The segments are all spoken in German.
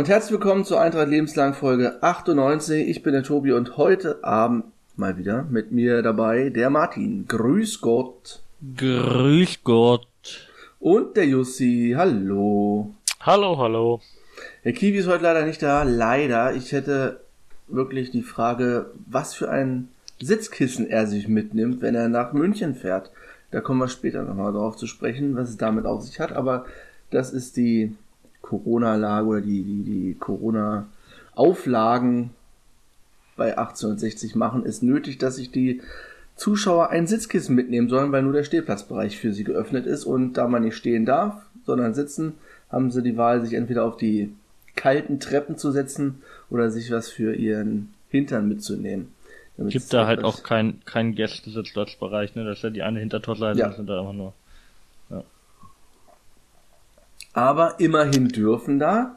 damit herzlich willkommen zur Eintracht Lebenslang Folge 98. Ich bin der Tobi und heute Abend mal wieder mit mir dabei der Martin. Grüß Gott. Grüß Gott. Und der Jussi. Hallo. Hallo, hallo. Der Kiwi ist heute leider nicht da. Leider. Ich hätte wirklich die Frage, was für ein Sitzkissen er sich mitnimmt, wenn er nach München fährt. Da kommen wir später nochmal drauf zu sprechen, was es damit auf sich hat. Aber das ist die Corona-Lage oder die, die, die Corona-Auflagen bei 1860 machen, ist nötig, dass sich die Zuschauer ein Sitzkissen mitnehmen sollen, weil nur der Stehplatzbereich für sie geöffnet ist. Und da man nicht stehen darf, sondern sitzen, haben sie die Wahl, sich entweder auf die kalten Treppen zu setzen oder sich was für ihren Hintern mitzunehmen. Gibt da halt auch kein, kein Gästesitzplatzbereich, ne? Das ist ja die eine Hintertorseite, ja. sind da immer nur. Aber immerhin dürfen da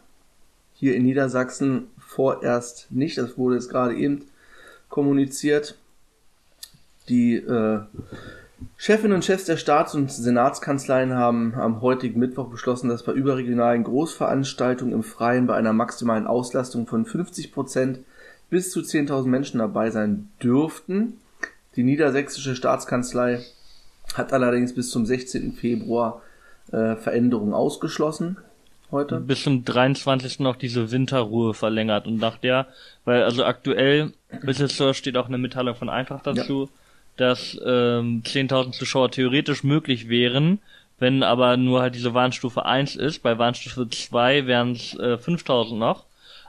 hier in Niedersachsen vorerst nicht, das wurde jetzt gerade eben kommuniziert, die äh, Chefinnen und Chefs der Staats- und Senatskanzleien haben am heutigen Mittwoch beschlossen, dass bei überregionalen Großveranstaltungen im Freien bei einer maximalen Auslastung von 50 Prozent bis zu 10.000 Menschen dabei sein dürften. Die niedersächsische Staatskanzlei hat allerdings bis zum 16. Februar äh, Veränderungen ausgeschlossen heute. Bis zum 23. noch diese Winterruhe verlängert und nach der, weil also aktuell bis jetzt so steht auch eine Mitteilung von Eintracht dazu, ja. dass ähm, 10.000 Zuschauer theoretisch möglich wären, wenn aber nur halt diese Warnstufe 1 ist. Bei Warnstufe 2 wären es äh, 5.000 noch.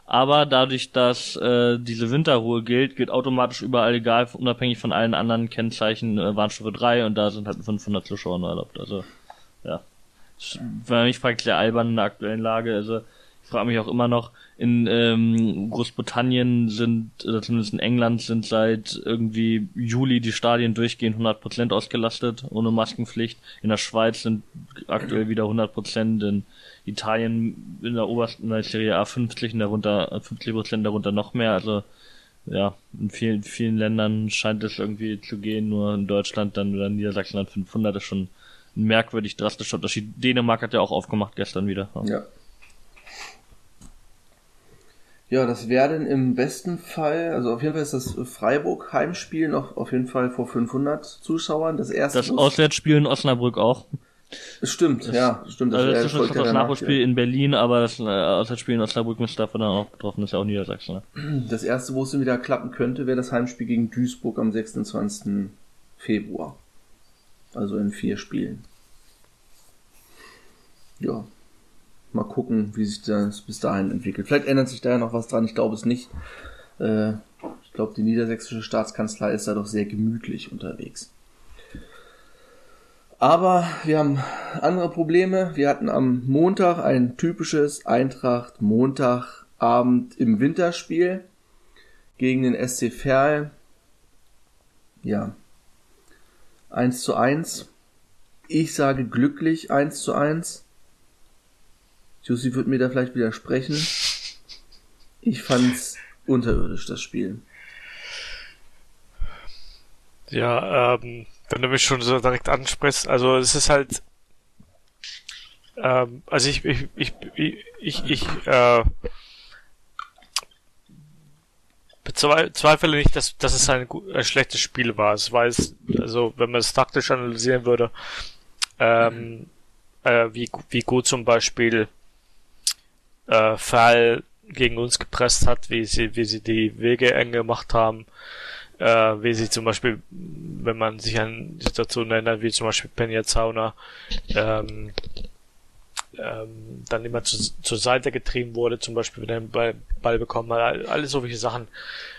Aber dadurch, dass äh, diese Winterruhe gilt, gilt automatisch überall egal, unabhängig von allen anderen Kennzeichen äh, Warnstufe 3 und da sind halt 500 Zuschauer nur erlaubt. Also, ja weil mich fragt sehr albern in der aktuellen Lage. Also ich frage mich auch immer noch, in ähm, Großbritannien sind, oder zumindest in England sind seit irgendwie Juli die Stadien durchgehend 100% ausgelastet, ohne Maskenpflicht. In der Schweiz sind aktuell wieder 100%, in Italien in der obersten in der Serie A 50 und darunter 50% darunter noch mehr. Also ja, in vielen, vielen Ländern scheint es irgendwie zu gehen, nur in Deutschland dann oder Niedersachsen dann 500 ist schon ein merkwürdig drastischer Unterschied. Dänemark hat ja auch aufgemacht gestern wieder. Ja. Ja, das werden im besten Fall, also auf jeden Fall ist das Freiburg Heimspiel noch auf jeden Fall vor 500 Zuschauern. Das erste. Das Auswärtsspiel in Osnabrück auch. Stimmt, das, ja, stimmt. Das, also das ist schon das Nachholspiel in Berlin, aber das äh, Auswärtsspiel in Osnabrück müsste davon dann auch betroffen, das ist ja auch Niedersachsen. Ne? Das erste, wo es wieder klappen könnte, wäre das Heimspiel gegen Duisburg am 26. Februar. Also in vier Spielen. Ja. Mal gucken, wie sich das bis dahin entwickelt. Vielleicht ändert sich da ja noch was dran. Ich glaube es nicht. Äh, ich glaube, die niedersächsische Staatskanzlei ist da doch sehr gemütlich unterwegs. Aber wir haben andere Probleme. Wir hatten am Montag ein typisches Eintracht Montagabend im Winterspiel gegen den SC Verl. Ja, 1 zu 1. Ich sage glücklich 1 zu 1. Jussi wird mir da vielleicht widersprechen. Ich fand's unterirdisch, das Spiel. Ja, ähm, wenn du mich schon so direkt ansprichst, also es ist halt, ähm, also ich, ich, ich, ich, ich, ich äh, bezweifle nicht, dass, dass es ein, ein schlechtes Spiel war. Es war es, also wenn man es taktisch analysieren würde, ähm, äh, wie, wie gut zum Beispiel äh, Fall gegen uns gepresst hat, wie sie, wie sie die Wege eng gemacht haben, äh, wie sie zum Beispiel, wenn man sich an Situationen erinnert, wie zum Beispiel Penja Zauner, ähm, ähm, dann immer zu, zur Seite getrieben wurde, zum Beispiel wenn er den Ball, Ball bekommen hat. Alle solche Sachen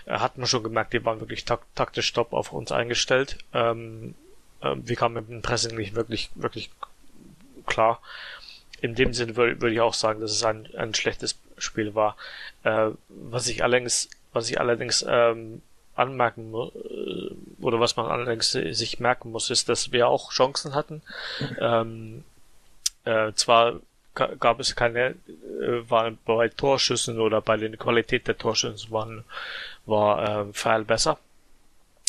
äh, hat man schon gemerkt, die waren wirklich tak taktisch top auf uns eingestellt. Ähm, äh, wir kamen mit dem Pressing nicht wirklich, wirklich klar. In dem Sinne würde würd ich auch sagen, dass es ein, ein schlechtes Spiel war. Äh, was ich allerdings, was ich allerdings ähm, anmerken äh, oder was man allerdings sich merken muss, ist, dass wir auch Chancen hatten. Ähm, äh, zwar gab es keine, äh, waren bei Torschüssen oder bei der Qualität der Torschüssen waren, war äh, Pfeil besser.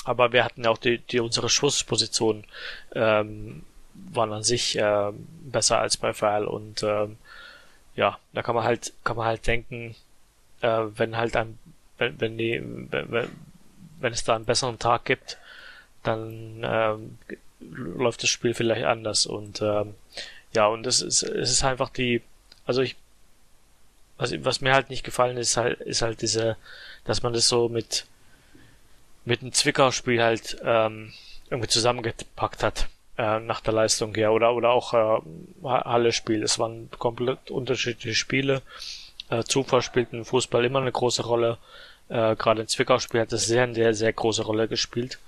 Aber wir hatten auch die, die unsere Schussposition ähm, waren an sich äh, besser als bei Pfeil und äh, ja, da kann man halt, kann man halt denken, äh, wenn halt ein, wenn, wenn die, wenn, wenn es da einen besseren Tag gibt, dann ähm, läuft das Spiel vielleicht anders und ähm, ja, und es ist, es ist einfach die, also ich, was, was mir halt nicht gefallen ist, halt, ist halt diese, dass man das so mit, mit einem Zwickau-Spiel halt ähm, irgendwie zusammengepackt hat äh, nach der Leistung her oder oder auch äh, Halle-Spiel. Es waren komplett unterschiedliche Spiele. Äh, Zufall spielt im Fußball immer eine große Rolle. Äh, Gerade im Zwickau-Spiel hat es sehr, sehr, sehr große Rolle gespielt.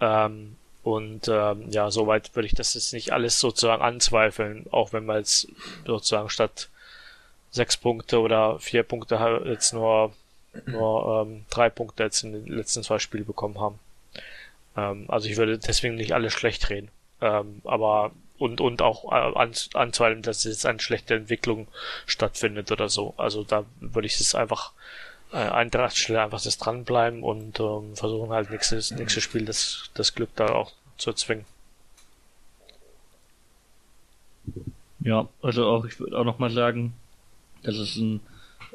Ähm, und ähm, ja, soweit würde ich das jetzt nicht alles sozusagen anzweifeln, auch wenn wir jetzt sozusagen statt sechs Punkte oder vier Punkte jetzt nur, nur ähm, drei Punkte jetzt in den letzten zwei Spielen bekommen haben. Ähm, also ich würde deswegen nicht alles schlecht reden. Ähm, aber und, und auch äh, an, anzweifeln, dass jetzt eine schlechte Entwicklung stattfindet oder so. Also da würde ich es einfach äh, Eintracht Stelle einfach das dranbleiben und ähm, versuchen halt nächstes, nächstes Spiel das, das Glück da auch zu erzwingen. Ja, also auch, ich würde auch nochmal sagen, dass es ein,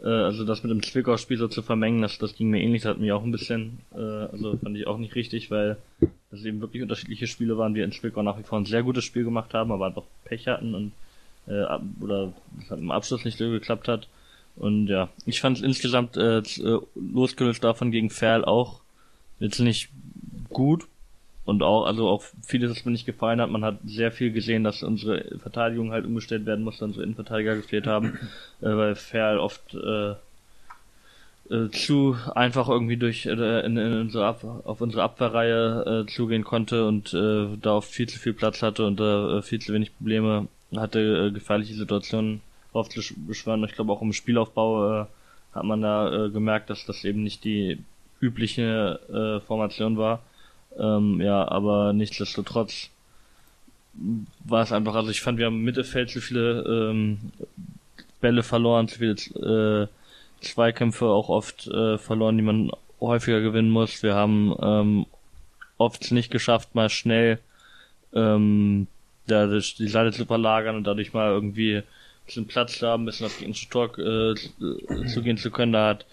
äh, also das mit dem Zwickau-Spiel so zu vermengen, das, das ging mir ähnlich, das hat mich auch ein bisschen, äh, also fand ich auch nicht richtig, weil das eben wirklich unterschiedliche Spiele waren, wir in Zwickau nach wie vor ein sehr gutes Spiel gemacht haben, aber einfach Pech hatten und äh, oder es hat im Abschluss nicht so geklappt hat. Und ja, ich fand es insgesamt äh, äh, losgelöst davon gegen Ferl auch jetzt nicht gut. Und auch, also auch vieles, was mir nicht gefallen hat. Man hat sehr viel gesehen, dass unsere Verteidigung halt umgestellt werden musste, unsere Innenverteidiger gefehlt haben, äh, weil Ferl oft äh, äh, zu einfach irgendwie durch äh, in, in unsere Ab auf unsere Abwehrreihe äh, zugehen konnte und äh, da oft viel zu viel Platz hatte und da äh, viel zu wenig Probleme hatte, äh, gefährliche Situationen aufzubeschwören. Ich glaube auch im Spielaufbau äh, hat man da äh, gemerkt, dass das eben nicht die übliche äh, Formation war. Ähm, ja, aber nichtsdestotrotz war es einfach, also ich fand, wir haben im Mittelfeld zu viele ähm, Bälle verloren, zu viele äh, Zweikämpfe auch oft äh, verloren, die man häufiger gewinnen muss. Wir haben ähm, oft nicht geschafft, mal schnell ähm, die Seite zu verlagern und dadurch mal irgendwie bisschen Platz da, ein bisschen auf die Tor äh, zu gehen zu können. Da hat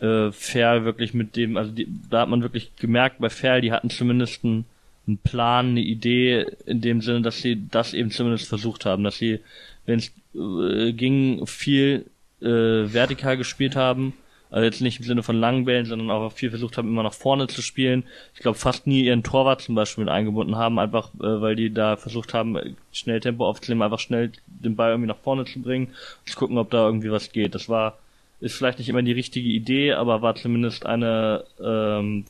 äh, Ferl wirklich mit dem, also die, da hat man wirklich gemerkt bei Ferl, die hatten zumindest einen, einen Plan, eine Idee in dem Sinne, dass sie das eben zumindest versucht haben, dass sie, wenn es äh, ging, viel äh, vertikal gespielt haben also jetzt nicht im Sinne von langen Bällen, sondern auch viel versucht haben, immer nach vorne zu spielen. Ich glaube, fast nie ihren Torwart zum Beispiel mit eingebunden haben, einfach äh, weil die da versucht haben, schnell Tempo aufzunehmen, einfach schnell den Ball irgendwie nach vorne zu bringen und zu gucken, ob da irgendwie was geht. Das war, ist vielleicht nicht immer die richtige Idee, aber war zumindest eine, ähm,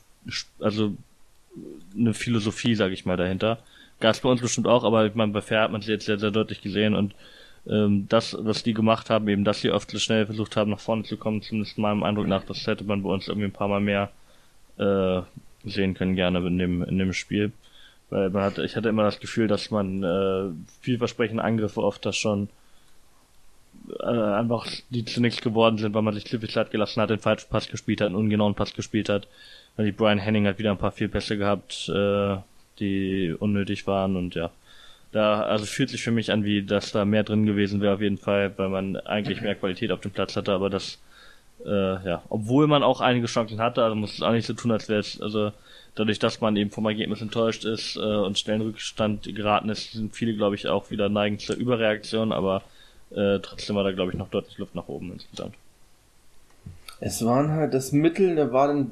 also eine Philosophie, sage ich mal, dahinter. Gab es bei uns bestimmt auch, aber ich meine, bei Fair hat man sie jetzt sehr, sehr deutlich gesehen und ähm, das, was die gemacht haben, eben, dass sie oft so schnell versucht haben, nach vorne zu kommen, zumindest meinem Eindruck nach, das hätte man bei uns irgendwie ein paar Mal mehr äh, sehen können, gerne in dem, in dem Spiel. Weil man hat, ich hatte immer das Gefühl, dass man äh, vielversprechende Angriffe oft das schon äh, einfach die zunächst geworden sind, weil man sich klippig Zeit gelassen hat, den falschen Pass gespielt hat, einen ungenauen Pass gespielt hat. Weil die Brian Henning hat wieder ein paar viel Pässe gehabt, äh, die unnötig waren und ja. Da, also fühlt sich für mich an, wie dass da mehr drin gewesen wäre auf jeden Fall, weil man eigentlich mehr Qualität auf dem Platz hatte, aber das, äh, ja, obwohl man auch einige Chancen hatte, also muss es auch nicht so tun, als wäre es, also dadurch, dass man eben vom Ergebnis enttäuscht ist äh, und schnell in Rückstand geraten ist, sind viele, glaube ich, auch wieder neigen zur Überreaktion, aber äh, trotzdem war da, glaube ich, noch deutlich Luft nach oben insgesamt. Es waren halt das Mittel, da war dann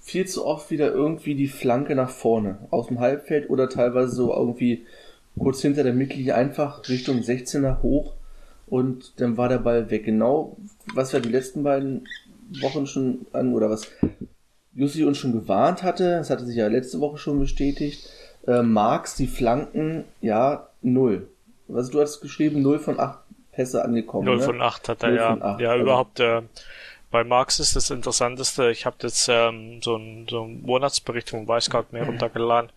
viel zu oft wieder irgendwie die Flanke nach vorne, aus dem Halbfeld oder teilweise so irgendwie kurz hinter der Mittellinie einfach Richtung 16er hoch und dann war der Ball weg. Genau, was wir die letzten beiden Wochen schon an, oder was Jussi uns schon gewarnt hatte, das hatte sich ja letzte Woche schon bestätigt, äh, Marx die Flanken, ja, null. Was du hast geschrieben, null von acht Pässe angekommen. Null ne? von acht hat er, ja. Acht. Ja, also, überhaupt, äh, bei Marx ist das Interessanteste, ich habe jetzt ähm, so einen so einen Monatsbericht von Weißgart mir runtergeladen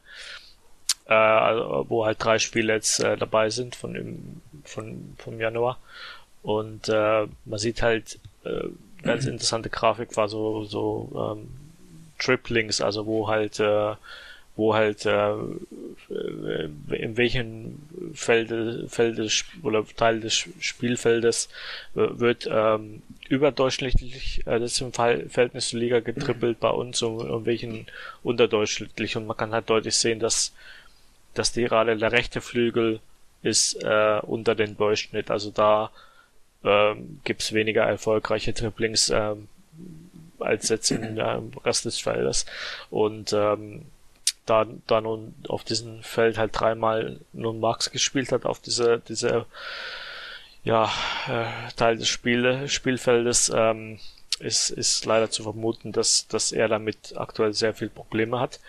äh, also, wo halt drei Spiele jetzt äh, dabei sind von dem, von, vom Januar. Und äh, man sieht halt, äh, ganz interessante Grafik war so, so ähm, Triplings, also wo halt äh, wo halt äh, in welchen Felde, Feldes oder Teil des Spielfeldes wird ähm, überdurchschnittlich äh, das im Fall Verhältnis zur Liga getrippelt bei uns und, und welchen unterdurchschnittlich und man kann halt deutlich sehen, dass dass die gerade der rechte Flügel ist äh, unter den Durchschnitt, also da ähm, gibt's weniger erfolgreiche Triplings ähm, als jetzt im äh, Rest des Feldes. Und ähm, da, da nun auf diesem Feld halt dreimal nun Max gespielt hat, auf diese, diese ja, äh, Teil des Spiel, Spielfeldes, ähm, ist, ist leider zu vermuten, dass, dass er damit aktuell sehr viel Probleme hat.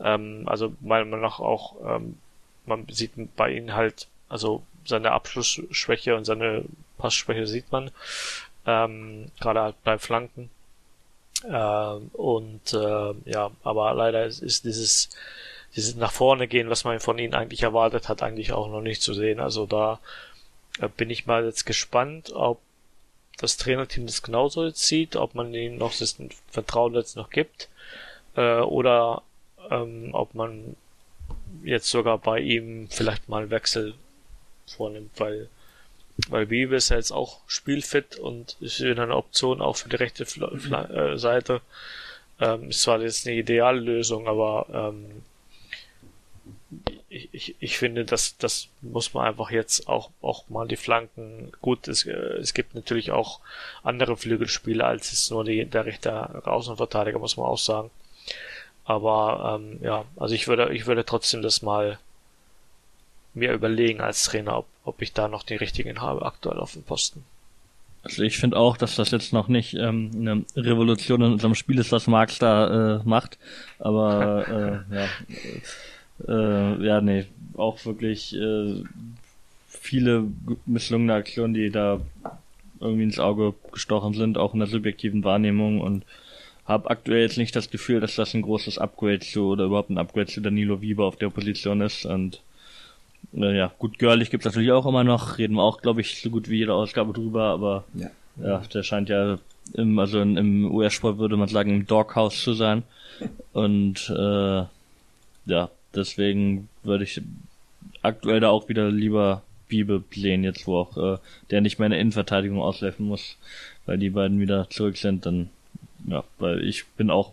Ähm, also meiner Meinung nach auch, ähm, man sieht bei ihm halt, also seine Abschlussschwäche und seine Passschwäche sieht man, ähm, gerade halt bei Flanken. Äh, und äh, ja, aber leider ist, ist dieses dieses nach vorne gehen, was man von ihnen eigentlich erwartet hat, eigentlich auch noch nicht zu sehen. Also da äh, bin ich mal jetzt gespannt, ob das Trainerteam das genauso jetzt sieht, ob man ihnen noch das Vertrauen jetzt noch gibt äh, oder ähm, ob man jetzt sogar bei ihm vielleicht mal einen Wechsel vornimmt, weil weil Wiebe ist ja jetzt auch spielfit und ist wieder eine Option auch für die rechte Fla Fla äh, Seite. Ähm, ist zwar jetzt eine ideale Lösung, aber ähm, ich, ich, ich finde, dass das muss man einfach jetzt auch auch mal die Flanken gut. Es, äh, es gibt natürlich auch andere Flügelspieler als es nur die, der rechte Außenverteidiger, muss man auch sagen. Aber ähm, ja, also ich würde ich würde trotzdem das mal mir überlegen als Trainer, ob, ob ich da noch die richtigen habe aktuell auf dem Posten. Also ich finde auch, dass das jetzt noch nicht ähm, eine Revolution in unserem Spiel ist, was Marx da äh, macht. Aber äh, ja, äh, ja, nee, auch wirklich äh, viele misslungene Aktionen, die da irgendwie ins Auge gestochen sind, auch in der subjektiven Wahrnehmung und habe aktuell jetzt nicht das Gefühl, dass das ein großes Upgrade zu oder überhaupt ein Upgrade zu Danilo Wieber auf der Position ist und ja, gut, Görlich gibt's natürlich auch immer noch, reden wir auch, glaube ich, so gut wie jede Ausgabe drüber, aber ja, ja der scheint ja im, also im US-Sport würde man sagen, im Doghouse zu sein. Und äh, ja, deswegen würde ich aktuell da auch wieder lieber Biebe sehen, jetzt wo auch äh, der nicht mehr in der Innenverteidigung aushelfen muss, weil die beiden wieder zurück sind, dann ja, weil ich bin auch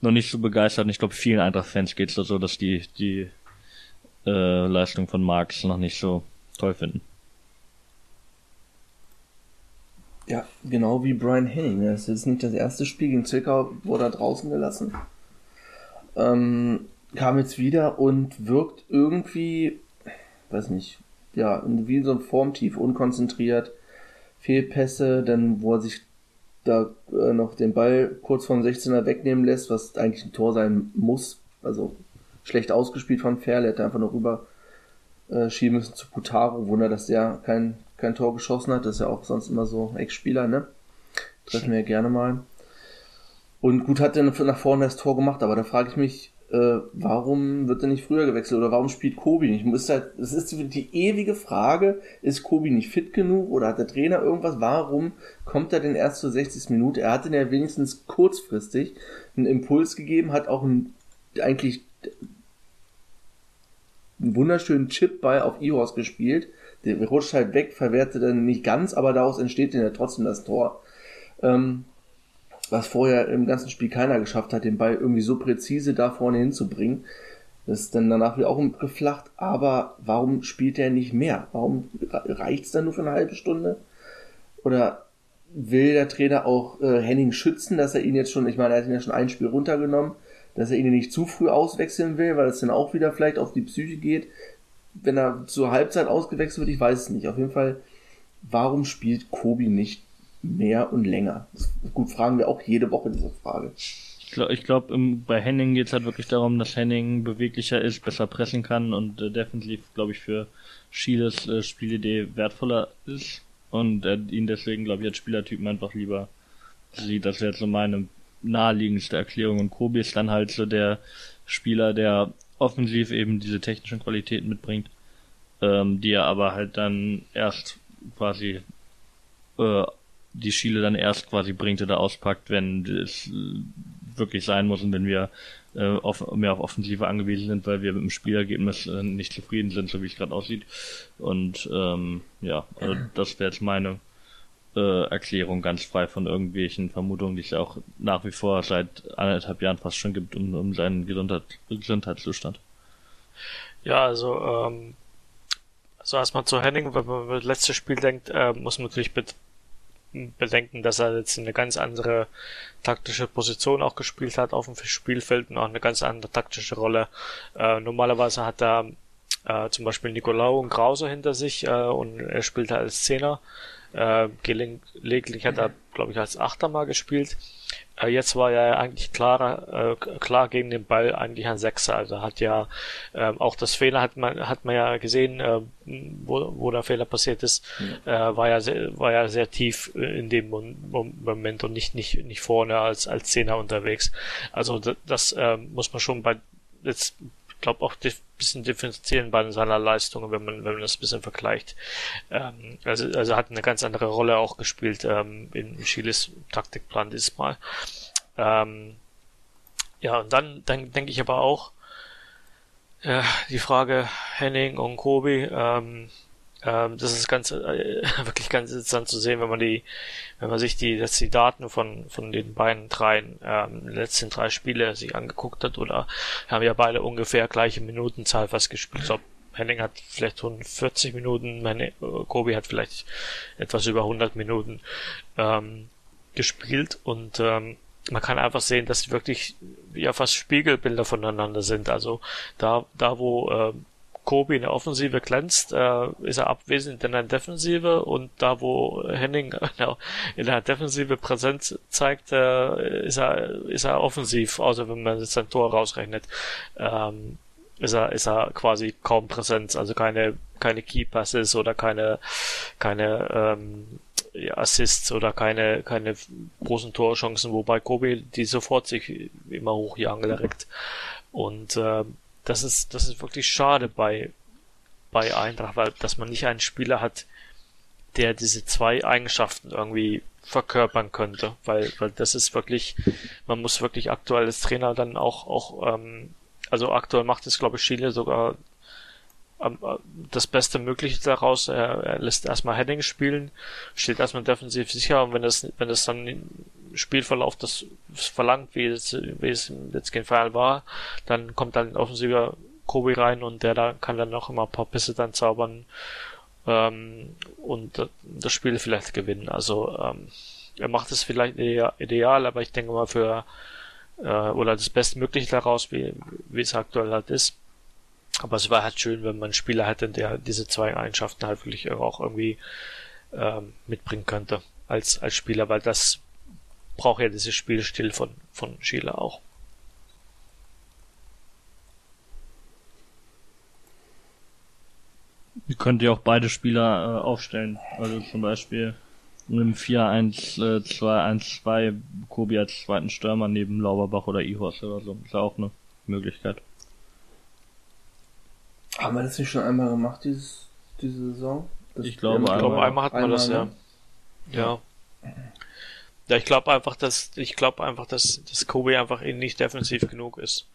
noch nicht so begeistert und ich glaube vielen Eintracht-Fans geht's da so, dass die die äh, Leistung von Marx noch nicht so toll finden. Ja, genau wie Brian Henning. Das ist jetzt nicht das erste Spiel gegen Zwickau, wurde er draußen gelassen. Ähm, kam jetzt wieder und wirkt irgendwie, weiß nicht, ja, wie so ein Formtief, unkonzentriert, Fehlpässe, dann wo er sich da äh, noch den Ball kurz vom 16er wegnehmen lässt, was eigentlich ein Tor sein muss. Also schlecht ausgespielt von Ferl, er hätte einfach noch rüber äh, schieben müssen zu Putaro. Wunder, dass der kein, kein Tor geschossen hat. Das ist ja auch sonst immer so Ex-Spieler, ne? Treffen wir ja gerne mal. Und gut hat er nach vorne das Tor gemacht, aber da frage ich mich, äh, warum wird er nicht früher gewechselt oder warum spielt Kobi nicht? Muss halt, das ist die ewige Frage, ist Kobi nicht fit genug oder hat der Trainer irgendwas? Warum kommt er denn erst zur 60. Minute? Er hatte ja wenigstens kurzfristig einen Impuls gegeben, hat auch einen, eigentlich einen wunderschönen Chipball auf Iros gespielt. Der rutscht halt weg, verwertet dann nicht ganz, aber daraus entsteht dann ja trotzdem das Tor. Ähm, was vorher im ganzen Spiel keiner geschafft hat, den Ball irgendwie so präzise da vorne hinzubringen. Das ist dann danach wieder auch geflacht, aber warum spielt er nicht mehr? Warum reicht es dann nur für eine halbe Stunde? Oder will der Trainer auch äh, Henning schützen, dass er ihn jetzt schon, ich meine, er hat ihn ja schon ein Spiel runtergenommen, dass er ihn nicht zu früh auswechseln will, weil es dann auch wieder vielleicht auf die Psyche geht, wenn er zur Halbzeit ausgewechselt wird, ich weiß es nicht. Auf jeden Fall, warum spielt Kobi nicht mehr und länger? Gut, fragen wir auch jede Woche diese Frage. Ich glaube, glaub, bei Henning geht es halt wirklich darum, dass Henning beweglicher ist, besser pressen kann und äh, defensiv, glaube ich, für Schieles äh, Spielidee wertvoller ist und er ihn deswegen, glaube ich, als Spielertypen einfach lieber sieht. Das wäre jetzt so meine naheliegendste Erklärung. Und Kobi ist dann halt so der Spieler, der offensiv eben diese technischen Qualitäten mitbringt, ähm, die er aber halt dann erst quasi äh, die Schiele dann erst quasi bringt oder auspackt, wenn das, wirklich sein muss und wenn wir äh, auf, mehr auf Offensive angewiesen sind, weil wir mit dem Spielergebnis äh, nicht zufrieden sind, so wie es gerade aussieht. Und ähm, ja, also das wäre jetzt meine äh, Erklärung ganz frei von irgendwelchen Vermutungen, die es auch nach wie vor seit anderthalb Jahren fast schon gibt, um, um seinen Gesundheit, Gesundheitszustand. Ja, also ähm, also erstmal zu Henning, wenn man das letzte Spiel denkt, äh, muss man natürlich bedenken, dass er jetzt eine ganz andere taktische Position auch gespielt hat auf dem Spielfeld und auch eine ganz andere taktische Rolle. Äh, normalerweise hat er äh, zum Beispiel Nicolau und Krause hinter sich äh, und er spielt als Zehner. Äh, gelegentlich hat er, glaube ich, als Achter mal gespielt. Äh, jetzt war er eigentlich klarer, äh, klar gegen den Ball eigentlich ein Sechser. Also hat ja äh, auch das Fehler hat man hat man ja gesehen, äh, wo, wo der Fehler passiert ist, ja. äh, war ja sehr, war ja sehr tief in dem Moment und nicht nicht nicht vorne als als Zehner unterwegs. Also das, das äh, muss man schon bei jetzt glaube auch ein bisschen differenzieren bei seiner Leistungen, wenn man, wenn man das ein bisschen vergleicht. Ähm, also, also hat eine ganz andere Rolle auch gespielt ähm, in Chiles Taktikplan diesmal. Ähm, ja, und dann, dann denke ich aber auch, äh, die Frage Henning und Kobi, ähm, ähm, das ist ganz, äh, wirklich ganz interessant zu sehen, wenn man die, wenn man sich die, dass die Daten von, von den beiden dreien, ähm, letzten drei Spiele sich angeguckt hat oder haben ja beide ungefähr gleiche Minutenzahl fast gespielt. Glaube, Henning hat vielleicht 140 Minuten, meine, Kobi hat vielleicht etwas über 100 Minuten ähm, gespielt und ähm, man kann einfach sehen, dass sie wirklich ja fast Spiegelbilder voneinander sind. Also da, da wo äh, Kobi in der Offensive glänzt, äh, ist er abwesend in der Defensive und da wo Henning in der Defensive Präsenz zeigt, äh, ist er ist er offensiv, außer wenn man jetzt sein Tor rausrechnet, ähm, ist er ist er quasi kaum Präsenz, also keine keine Key Passes oder keine keine ähm, Assists oder keine keine großen Torchancen, wobei Kobi die sofort sich immer hochjagen direkt und äh, das ist, das ist wirklich schade bei, bei Eintracht, weil, dass man nicht einen Spieler hat, der diese zwei Eigenschaften irgendwie verkörpern könnte, weil, weil das ist wirklich, man muss wirklich aktuell als Trainer dann auch, auch, ähm, also aktuell macht es, glaube ich, Chile sogar ähm, das Beste Mögliche daraus. Er, er lässt erstmal Heading spielen, steht erstmal defensiv sicher und wenn das, wenn das dann Spielverlauf das verlangt, wie es, wie es jetzt gegen Fall war, dann kommt dann offensiver Kobe rein und der da kann dann noch immer ein paar Pisse dann zaubern ähm, und das Spiel vielleicht gewinnen. Also ähm, er macht es vielleicht ideal, aber ich denke mal für äh, oder das Bestmögliche daraus, wie, wie es aktuell halt ist. Aber es war halt schön, wenn man einen Spieler hätte, der diese zwei Eigenschaften halt wirklich auch irgendwie ähm, mitbringen könnte als, als Spieler, weil das braucht ja dieses Spielstil von, von Sheila auch. Ihr könnt ja auch beide Spieler äh, aufstellen. Also zum Beispiel im 4-1-2-1-2 äh, Kobi als zweiten Stürmer neben Lauberbach oder Ihorst oder so. Ist ja auch eine Möglichkeit. Haben wir das nicht schon einmal gemacht, dieses, diese Saison? Das ich glaube, einmal, glaube, einmal hat man einmal, das, ja. Ne? Ja. Ja, ich glaube einfach, dass ich glaube einfach, dass, dass Kobe einfach eh nicht defensiv genug ist.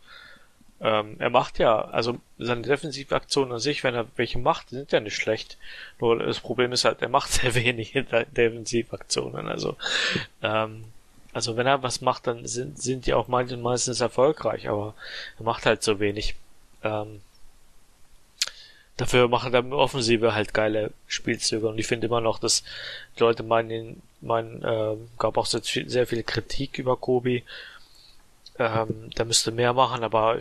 Ähm, er macht ja, also seine defensive Aktionen an sich, wenn er welche macht, sind ja nicht schlecht. Nur das Problem ist halt, er macht sehr wenig Defensivaktionen. Also, ähm, also wenn er was macht, dann sind, sind die auch meistens erfolgreich, aber er macht halt so wenig. Ähm, dafür machen dann Offensive halt geile Spielzüge und ich finde immer noch, dass Leute meinen, meinen äh, gab auch sehr, sehr viel Kritik über Kobi. Ähm, der müsste mehr machen, aber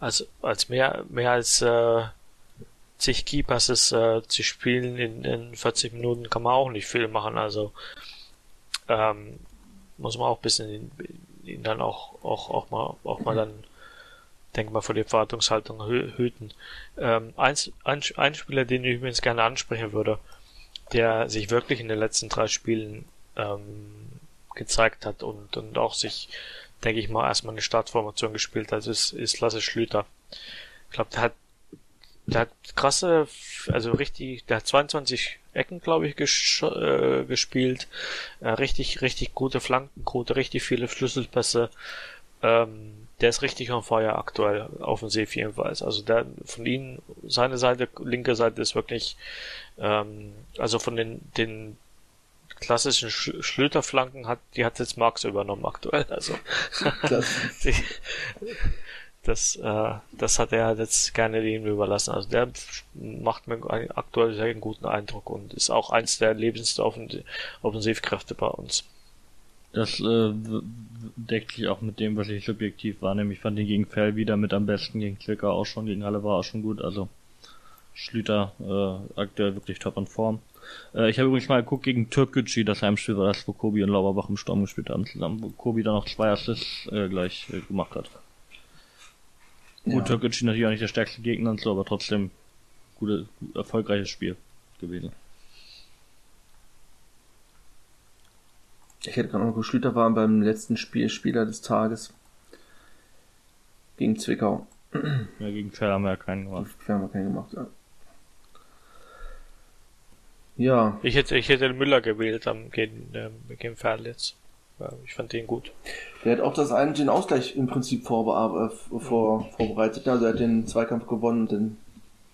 als, als mehr, mehr als äh, zig Keypasses äh, zu spielen in, in 40 Minuten kann man auch nicht viel machen, also ähm, muss man auch ein bisschen ihn, dann auch, auch, auch mal, auch mal dann denke mal, vor die Erwartungshaltung hüten. Ähm, eins, ein, ein Spieler, den ich übrigens gerne ansprechen würde, der sich wirklich in den letzten drei Spielen ähm, gezeigt hat und, und auch sich, denke ich mal, erstmal eine Startformation gespielt hat, ist, ist Lasse Schlüter. Ich glaube, der hat der hat krasse, also richtig, der hat 22 Ecken, glaube ich, ges äh, gespielt. Äh, richtig, richtig gute Flankenquote, richtig viele Schlüsselpässe. Ähm, der ist richtig on fire aktuell, offensiv jedenfalls. Also der von ihm, seine Seite, linke Seite ist wirklich, ähm, also von den, den klassischen Sch Schlüterflanken hat, die hat jetzt Marx übernommen aktuell. Also die, das, äh, das hat er jetzt gerne ihm überlassen. Also der macht mir aktuell sehr einen guten Eindruck und ist auch eins der lebendsten Offensivkräfte bei uns. Das äh, deckt sich auch mit dem, was ich subjektiv wahrnehme. Ich fand ihn gegen Fell wieder mit am besten, gegen Zwickau auch schon, gegen Halle war auch schon gut. Also Schlüter äh, aktuell wirklich top in Form. Äh, ich habe übrigens mal geguckt gegen Türkgücü, das Heimspiel war das, wo Kobi und Lauberbach im Sturm gespielt haben zusammen, wo Kobi dann noch zwei Assists äh, gleich äh, gemacht hat. Gut, ja. Türkgücü natürlich auch nicht der stärkste Gegner und so, aber trotzdem gute, erfolgreiches Spiel gewesen. Ich hätte gerade noch Schlüter war beim letzten Spiel Spieler des Tages. Gegen Zwickau. Ja, gegen Quell haben wir ja keinen gemacht. Quell haben wir keinen gemacht, ja. Ja. Ich hätte, ich hätte den Müller gewählt am, gegen, ähm, gegen Ferl jetzt. Ich fand den gut. Der hat auch das einen, den Ausgleich im Prinzip vor, äh, vor, vorbereitet. Also er hat den Zweikampf gewonnen und den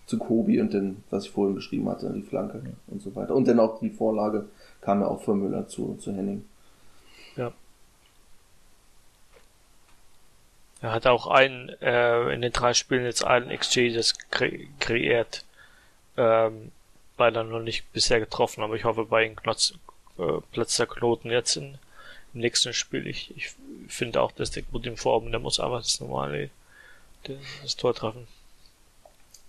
zu Kobi und den, was ich vorhin beschrieben hatte, die Flanke ja. und so weiter. Und dann auch die Vorlage kam ja auch von Müller zu, zu Henning. Ja. Er hat auch einen, äh, in den drei Spielen jetzt einen das kre kreiert. Ähm, leider noch nicht bisher getroffen, aber ich hoffe bei ihm Knotz, äh, platzt der Knoten jetzt in, im nächsten Spiel. Ich, ich finde auch, dass der gut in Form, der muss einfach das normale, das Tor treffen.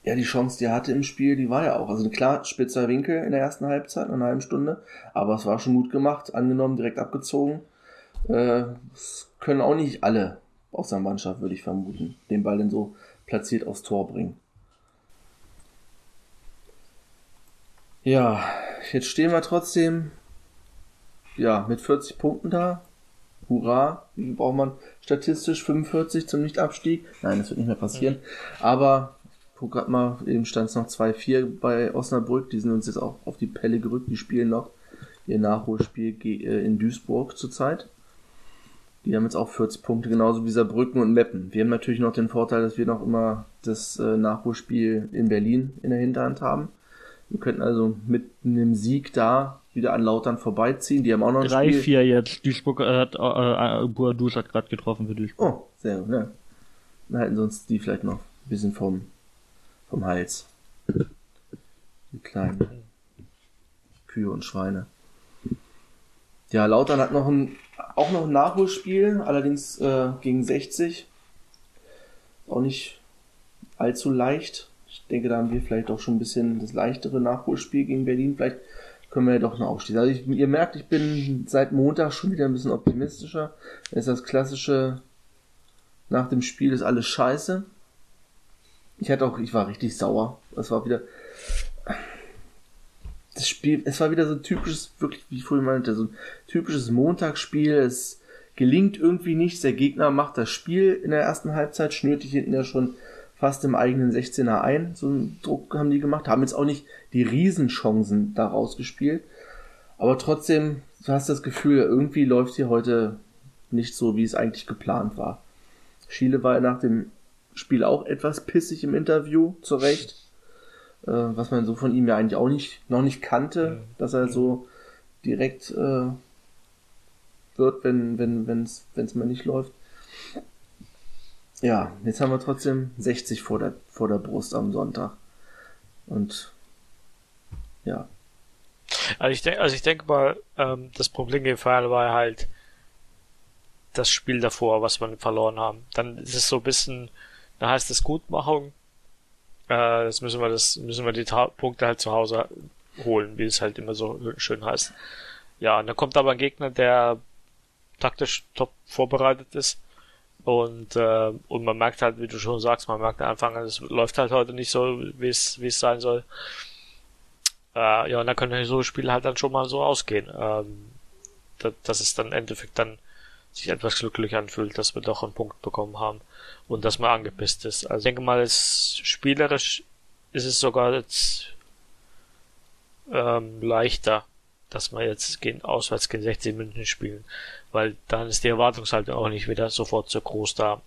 Ja, die Chance, die er hatte im Spiel, die war ja auch. Also klar, spitzer Winkel in der ersten Halbzeit, in einer halben Stunde, aber es war schon gut gemacht, angenommen, direkt abgezogen. Äh, das können auch nicht alle aus der Mannschaft, würde ich vermuten, den Ball dann so platziert aufs Tor bringen. Ja, jetzt stehen wir trotzdem ja, mit 40 Punkten da. Hurra, wie braucht man statistisch 45 zum Nichtabstieg? Nein, das wird nicht mehr passieren. Aber guck grad mal, eben stand es noch 2-4 bei Osnabrück. Die sind uns jetzt auch auf die Pelle gerückt. Die spielen noch ihr Nachholspiel äh, in Duisburg zurzeit. Die haben jetzt auch 40 Punkte, genauso wie Saarbrücken und Meppen. Wir haben natürlich noch den Vorteil, dass wir noch immer das äh, Nachholspiel in Berlin in der Hinterhand haben. Wir könnten also mit einem Sieg da wieder an Lautern vorbeiziehen. Die haben auch noch ein 3, Spiel. 4 jetzt. Duisburg hat, äh, äh Boadus hat gerade getroffen für Duisburg. Oh, sehr gut, ja. Dann halten sie uns die vielleicht noch ein bisschen vom, vom Hals. Die kleinen Kühe und Schweine. Ja, Lautern hat noch ein auch noch ein Nachholspiel, allerdings äh, gegen 60. Auch nicht allzu leicht. Ich denke, da haben wir vielleicht auch schon ein bisschen das leichtere Nachholspiel gegen Berlin. Vielleicht können wir ja doch noch aufstehen. Also ich, ihr merkt, ich bin seit Montag schon wieder ein bisschen optimistischer. Es ist das klassische, nach dem Spiel ist alles scheiße. Ich hatte auch, ich war richtig sauer. Das war wieder, das Spiel, es war wieder so ein typisches, wirklich, wie ich vorhin meinte, so ein typisches Montagsspiel. Es gelingt irgendwie nicht. Der Gegner macht das Spiel in der ersten Halbzeit, schnürt dich hinten ja schon fast im eigenen 16er ein. So einen Druck haben die gemacht, haben jetzt auch nicht die Riesenchancen daraus gespielt. Aber trotzdem, du hast das Gefühl, irgendwie läuft hier heute nicht so, wie es eigentlich geplant war. Schiele war nach dem Spiel auch etwas pissig im Interview, zu Recht äh, was man so von ihm ja eigentlich auch nicht, noch nicht kannte, ja. dass er so direkt äh, wird, wenn wenn wenn's wenn's mal nicht läuft. Ja, jetzt haben wir trotzdem 60 vor der vor der Brust am Sonntag und ja. Also ich denke, also ich denke mal, ähm, das Problem im Fall war halt das Spiel davor, was wir verloren haben. Dann ist es so ein bisschen, da heißt es Gutmachung, äh, das müssen wir, das müssen wir die Ta Punkte halt zu Hause holen, wie es halt immer so schön heißt. Ja, und dann kommt aber ein Gegner, der taktisch top vorbereitet ist. Und, äh, und man merkt halt, wie du schon sagst, man merkt einfach, es läuft halt heute nicht so, wie es, wie es sein soll. Äh, ja, und dann können so Spiele halt dann schon mal so ausgehen. Ähm, dass, dass es dann im Endeffekt dann sich etwas glücklich anfühlt, dass wir doch einen Punkt bekommen haben und dass man angepisst ist. Also ich denke mal, es spielerisch ist es sogar jetzt ähm, leichter, dass wir jetzt gegen, auswärts gegen 16 München spielen, weil dann ist die Erwartungshaltung auch nicht wieder sofort so groß da.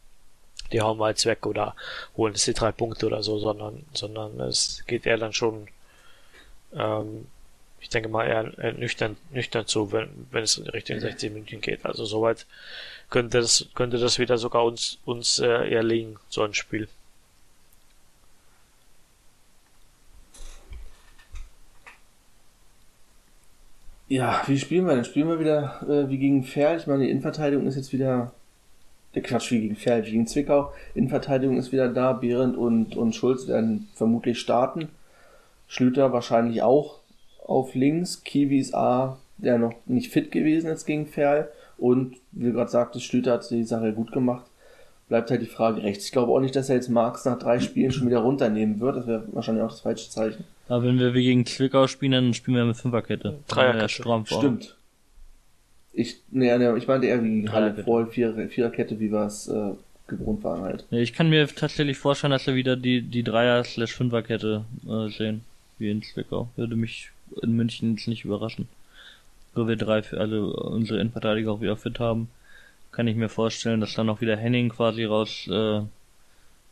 Die hauen wir jetzt weg oder holen es die drei Punkte oder so, sondern, sondern es geht eher dann schon, ähm, ich denke mal eher, eher nüchtern, nüchtern zu, wenn, wenn es in Richtung 16 München geht. Also soweit könnte das, könnte das wieder sogar uns, uns äh, eher liegen, so ein Spiel. Ja, wie spielen wir denn? Spielen wir wieder äh, wie gegen Ferl? Ich meine, die Innenverteidigung ist jetzt wieder. Der Quatsch, wie gegen Ferl, wie gegen Zwickau. Innenverteidigung ist wieder da. Behrendt und, und Schulz werden vermutlich starten. Schlüter wahrscheinlich auch auf links. Kiwi ist A, der noch nicht fit gewesen jetzt gegen Ferl. Und wie du gerade sagtest, Schlüter hat die Sache gut gemacht. Bleibt halt die Frage rechts. Ich glaube auch nicht, dass er jetzt Marx nach drei Spielen schon wieder runternehmen wird. Das wäre wahrscheinlich auch das falsche Zeichen. Aber wenn wir wie gegen Zwickau spielen, dann spielen wir mit Fünferkette. Dreierkette. Ja. Stimmt. Ich, nee, nee, ich meinte eher wie Halle voll, Vier, Viererkette, wie wir es äh, gewohnt waren halt. Ja, Ich kann mir tatsächlich vorstellen, dass wir wieder die, die Dreier-Fünferkette äh, sehen. Wie in Zwickau. Würde mich in München jetzt nicht überraschen. Wo wir drei für alle unsere Innenverteidiger auch wieder fit haben, kann ich mir vorstellen, dass dann auch wieder Henning quasi raus äh,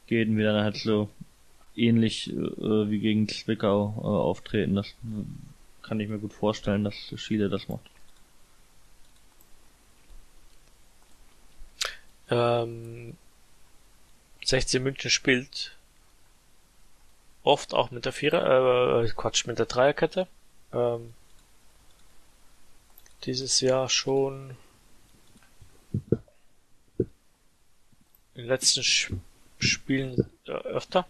geht und wir dann halt so ähnlich äh, wie gegen Zwickau äh, auftreten. Das kann ich mir gut vorstellen, dass Schiele das macht. Ähm, 16 München spielt oft auch mit der Vierer, äh, Quatsch, mit der Dreierkette. Ähm, dieses Jahr schon in den letzten Sch Spielen äh, öfter.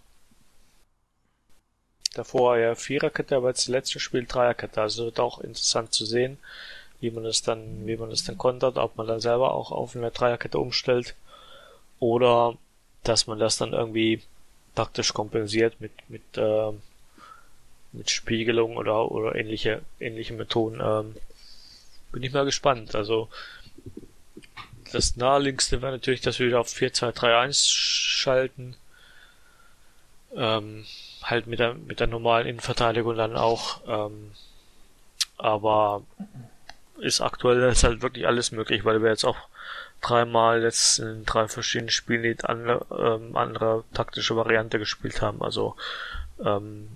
Davor ja Viererkette, aber jetzt letzten Spiel Dreierkette. Also wird auch interessant zu sehen, wie man es dann, wie man es dann kontert, ob man dann selber auch auf eine Dreierkette umstellt oder dass man das dann irgendwie taktisch kompensiert mit mit ähm, mit Spiegelung oder oder ähnliche ähnliche Methoden. Ähm, bin ich mal gespannt. Also das naheliegendste wäre natürlich, dass wir wieder auf 4-2-3-1 schalten. Ähm, halt mit der mit der normalen Innenverteidigung dann auch. Ähm, aber ist aktuell ist halt wirklich alles möglich, weil wir jetzt auch dreimal jetzt in drei verschiedenen Spielen die andere, ähm, andere taktische Variante gespielt haben. Also ähm,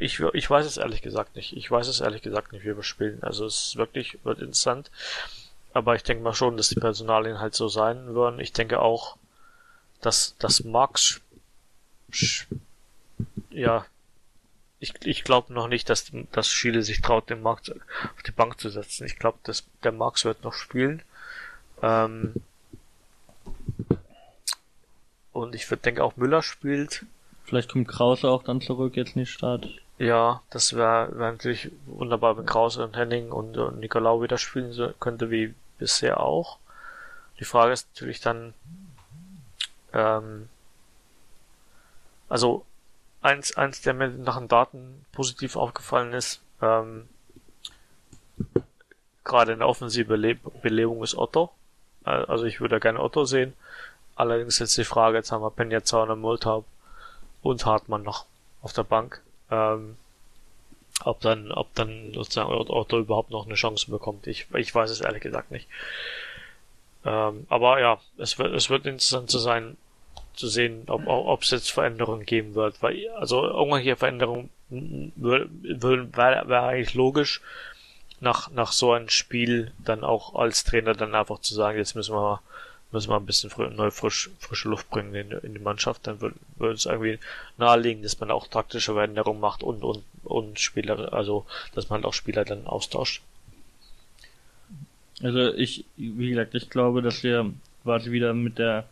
ich, ich weiß es ehrlich gesagt nicht. Ich weiß es ehrlich gesagt nicht, wie wir spielen. Also es ist wirklich wird interessant. Aber ich denke mal schon, dass die Personalien halt so sein würden. Ich denke auch, dass, dass Marx ja ich, ich glaube noch nicht, dass, dass Chile sich traut, den Markt auf die Bank zu setzen. Ich glaube, dass der Marx wird noch spielen. Ähm, und ich würde denke auch Müller spielt. Vielleicht kommt Krause auch dann zurück, jetzt nicht Start. Ja, das wäre wär natürlich wunderbar, wenn Krause und Henning und, und Nicolau wieder spielen so- könnte, wie bisher auch. Die Frage ist natürlich dann, ähm, also eins, eins, der mir nach den Daten positiv aufgefallen ist, ähm, gerade in der offensive Bele Belebung ist Otto. Äh, Also ich würde gerne Otto sehen. Allerdings jetzt die Frage, jetzt haben wir Penja Zauner, Multaub und Hartmann noch auf der Bank. Ähm, ob dann, ob dann sozusagen Otto überhaupt noch eine Chance bekommt. Ich, ich weiß es ehrlich gesagt nicht. Ähm, aber ja, es wird, es wird interessant zu sein, zu sehen, ob, ob es jetzt Veränderungen geben wird. Weil, also irgendwelche Veränderungen wäre wär eigentlich logisch, nach, nach so einem Spiel dann auch als Trainer dann einfach zu sagen, jetzt müssen wir müssen wir ein bisschen fr neu frisch, frische Luft bringen in, in die Mannschaft, dann würde würde es irgendwie naheliegen, dass man auch taktische Veränderungen macht und, und, und Spieler, also, dass man auch Spieler dann austauscht. Also ich, wie gesagt, ich glaube, dass wir quasi wieder mit der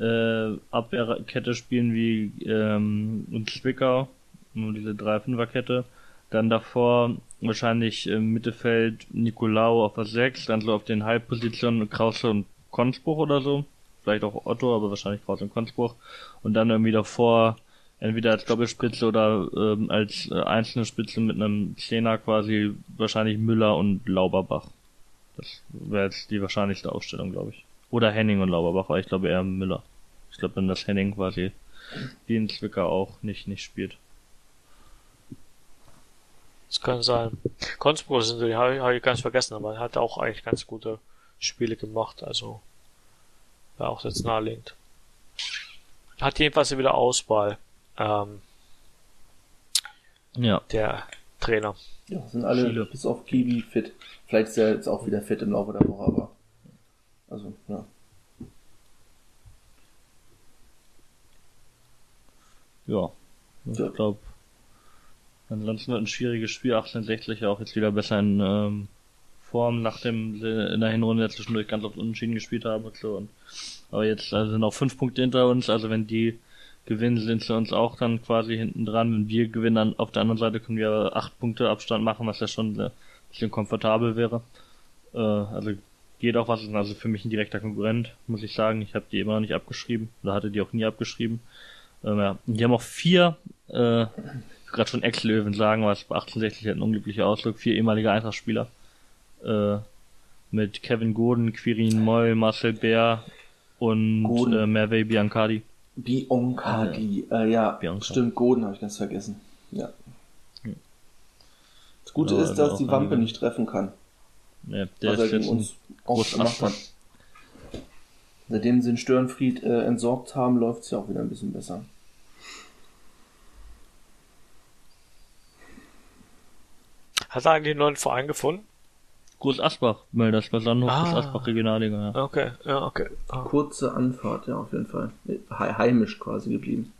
äh, Abwehrkette spielen wie ähm, in Zwickau, nur diese 3-5er-Kette. Dann davor wahrscheinlich im Mittelfeld Nicolau auf der 6, dann so auf den Halbpositionen Krause und Konspruch oder so. Vielleicht auch Otto, aber wahrscheinlich Krause und Konspruch. Und dann irgendwie davor entweder als Doppelspitze oder ähm, als äh, einzelne Spitze mit einem Zehner quasi wahrscheinlich Müller und Lauberbach. Das wäre jetzt die wahrscheinlichste Aufstellung, glaube ich. Oder Henning und Lauberbach, aber ich glaube eher Müller. Ich glaube dann, dass Henning quasi wie in Zwickau auch nicht, nicht spielt. Das kann sein. Konspro sind habe hab ich ganz vergessen, aber er hat auch eigentlich ganz gute Spiele gemacht, also war auch jetzt naheliegend. Hat jedenfalls wieder Auswahl, ähm, Ja. der Trainer. Ja, sind alle Viele. bis auf Kiwi fit. Vielleicht ist er jetzt auch wieder fit im Laufe der Woche, aber. Also, ja. Ja. Ich Ja. glaube, ansonsten wird ein schwieriges Spiel. 1860 ja auch jetzt wieder besser in ähm, Form, nachdem sie in der Hinrunde zwischendurch ganz oft unentschieden gespielt haben und so. Und, aber jetzt also sind auch fünf Punkte hinter uns. Also wenn die gewinnen, sind sie uns auch dann quasi hinten dran. Wenn wir gewinnen, dann auf der anderen Seite können wir acht Punkte Abstand machen, was ja schon ein bisschen komfortabel wäre. Äh, also geht auch was. Ist also für mich ein direkter Konkurrent, muss ich sagen. Ich habe die immer noch nicht abgeschrieben. Oder hatte die auch nie abgeschrieben. Ähm, ja. Die haben auch vier, äh, gerade schon Ex-Löwen sagen, was bei 1860 hat ein unglücklicher Ausdruck, vier ehemalige Eintracht-Spieler. Äh, mit Kevin Gordon, Quirin Moll, Marcel Bär und Gordon. äh, Mervey Biancardi. Bionkadi. Äh, ja, Bianca. stimmt, Goden habe ich ganz vergessen. Ja. Das Gute Ja, ist, dass die Wampe nicht treffen kann. Ja, der was er ist gegen jetzt uns auch groß gemacht hat. Seitdem sie den Störenfried äh, entsorgt haben, läuft es ja auch wieder ein bisschen besser. Hat er eigentlich einen neuen Verein gefunden? Groß Asbach, weil das war Sandhof Ah. Groß Asbach Regionalliga, ja. Okay, ja, okay. Ah. Kurze Anfahrt, ja, auf jeden Fall. He- Heimisch quasi geblieben.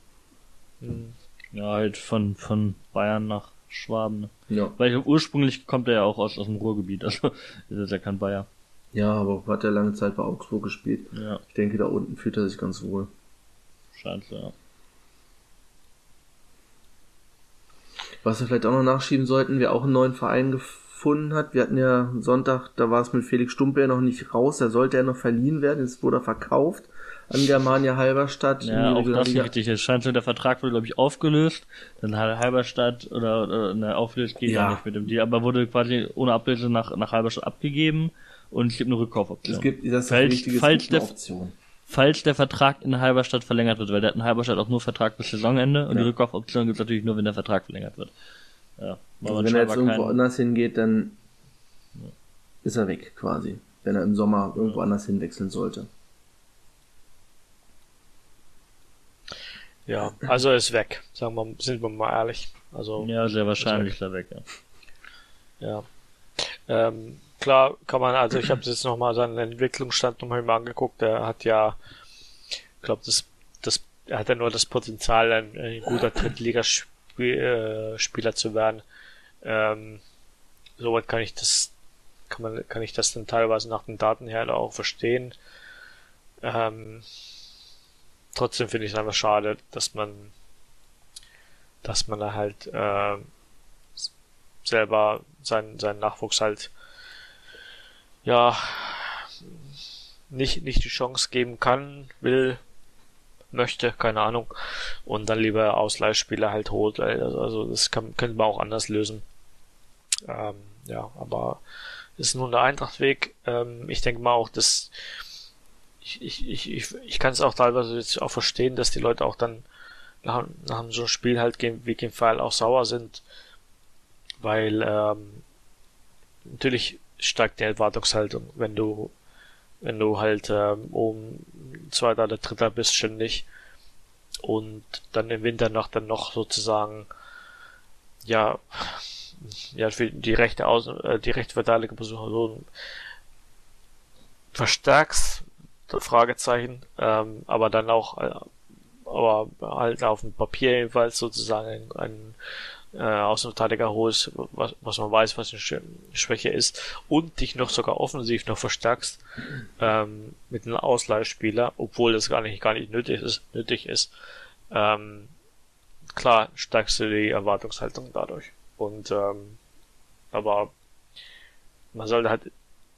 Hm. Ja, halt von, von Bayern nach Schwaben. Ne? Ja. Weil ursprünglich kommt er ja auch aus, aus dem Ruhrgebiet, also ist er ja kein Bayer. Ja, aber hat er lange Zeit bei Augsburg gespielt. Ja, Ich denke, da unten fühlt er sich ganz wohl. scheint so, ja. Was wir vielleicht auch noch nachschieben sollten, wer auch einen neuen Verein gefunden hat. Wir hatten ja Sonntag, da war es mit Felix Stumpe ja noch nicht raus, da sollte er noch verliehen werden, jetzt wurde er verkauft an Germania Halberstadt. Ja, auch das ist richtig. Es scheint so, der Vertrag wurde, glaube ich, aufgelöst. Dann hat Halberstadt oder, oder ne, aufgelöst geht ja. Ja. nicht mit dem Deal, aber wurde quasi ohne Ablöse nach, nach Halberstadt abgegeben und es gibt eine Rückkaufoption. Es gibt, das ist falls, wichtig, es falls, der, Option. falls der Vertrag in Halberstadt verlängert wird, weil der hat in Halberstadt auch nur Vertrag bis Saisonende und Ja. die Rückkaufoption gibt es natürlich nur, wenn der Vertrag verlängert wird. Ja, Also wenn er jetzt irgendwo keinen- anders hingeht, dann ist er weg quasi. Wenn er im Sommer irgendwo anders hinwechseln sollte. Ja, also er ist weg. Sagen wir, sind wir mal ehrlich. Also, Ja, sehr wahrscheinlich ist er weg, ja. Ja. Ähm, klar kann man, also ich habe jetzt nochmal seinen Entwicklungsstand nochmal mal angeguckt. Er hat ja, ich glaube, das, das, er hat ja nur das Potenzial, ein, ein guter Drittligaspieler äh, Spieler zu werden. Ähm, soweit kann ich das, kann man, kann ich das dann teilweise nach den Daten her auch verstehen. Ähm, trotzdem finde ich es einfach schade, dass man, dass man da halt äh, selber seinen, seinen Nachwuchs halt ja nicht, nicht die Chance geben kann, will, möchte, keine Ahnung, und dann lieber Ausleihspieler halt holt. Also, das kann, könnte man auch anders lösen. Ähm, ja, aber ist nun der Eintrachtweg. Ähm, ich denke mal auch, dass ich, ich, ich, ich, ich kann es auch teilweise jetzt auch verstehen, dass die Leute auch dann nach, nach so einem Spiel halt gegen, wie gegen Fall auch sauer sind, weil ähm, natürlich steigt die Erwartungshaltung, wenn du wenn du halt ähm, oben Zweiter oder Dritter bist ständig. Und dann im Winter noch dann noch sozusagen ja ja für die rechte Außen äh, die rechte Verteidigerposition verstärkst Fragezeichen ähm, aber dann auch äh, aber halt auf dem Papier jedenfalls sozusagen ein, ein äh, Außenverteidiger holst, was, was man weiß, was eine Sch- Schwäche ist, und dich noch sogar offensiv noch verstärkst ähm, mit einem Ausleihspieler, obwohl das gar nicht gar nicht nötig ist, nötig ist. Ähm, klar stärkst du die Erwartungshaltung dadurch. Und ähm, aber man sollte halt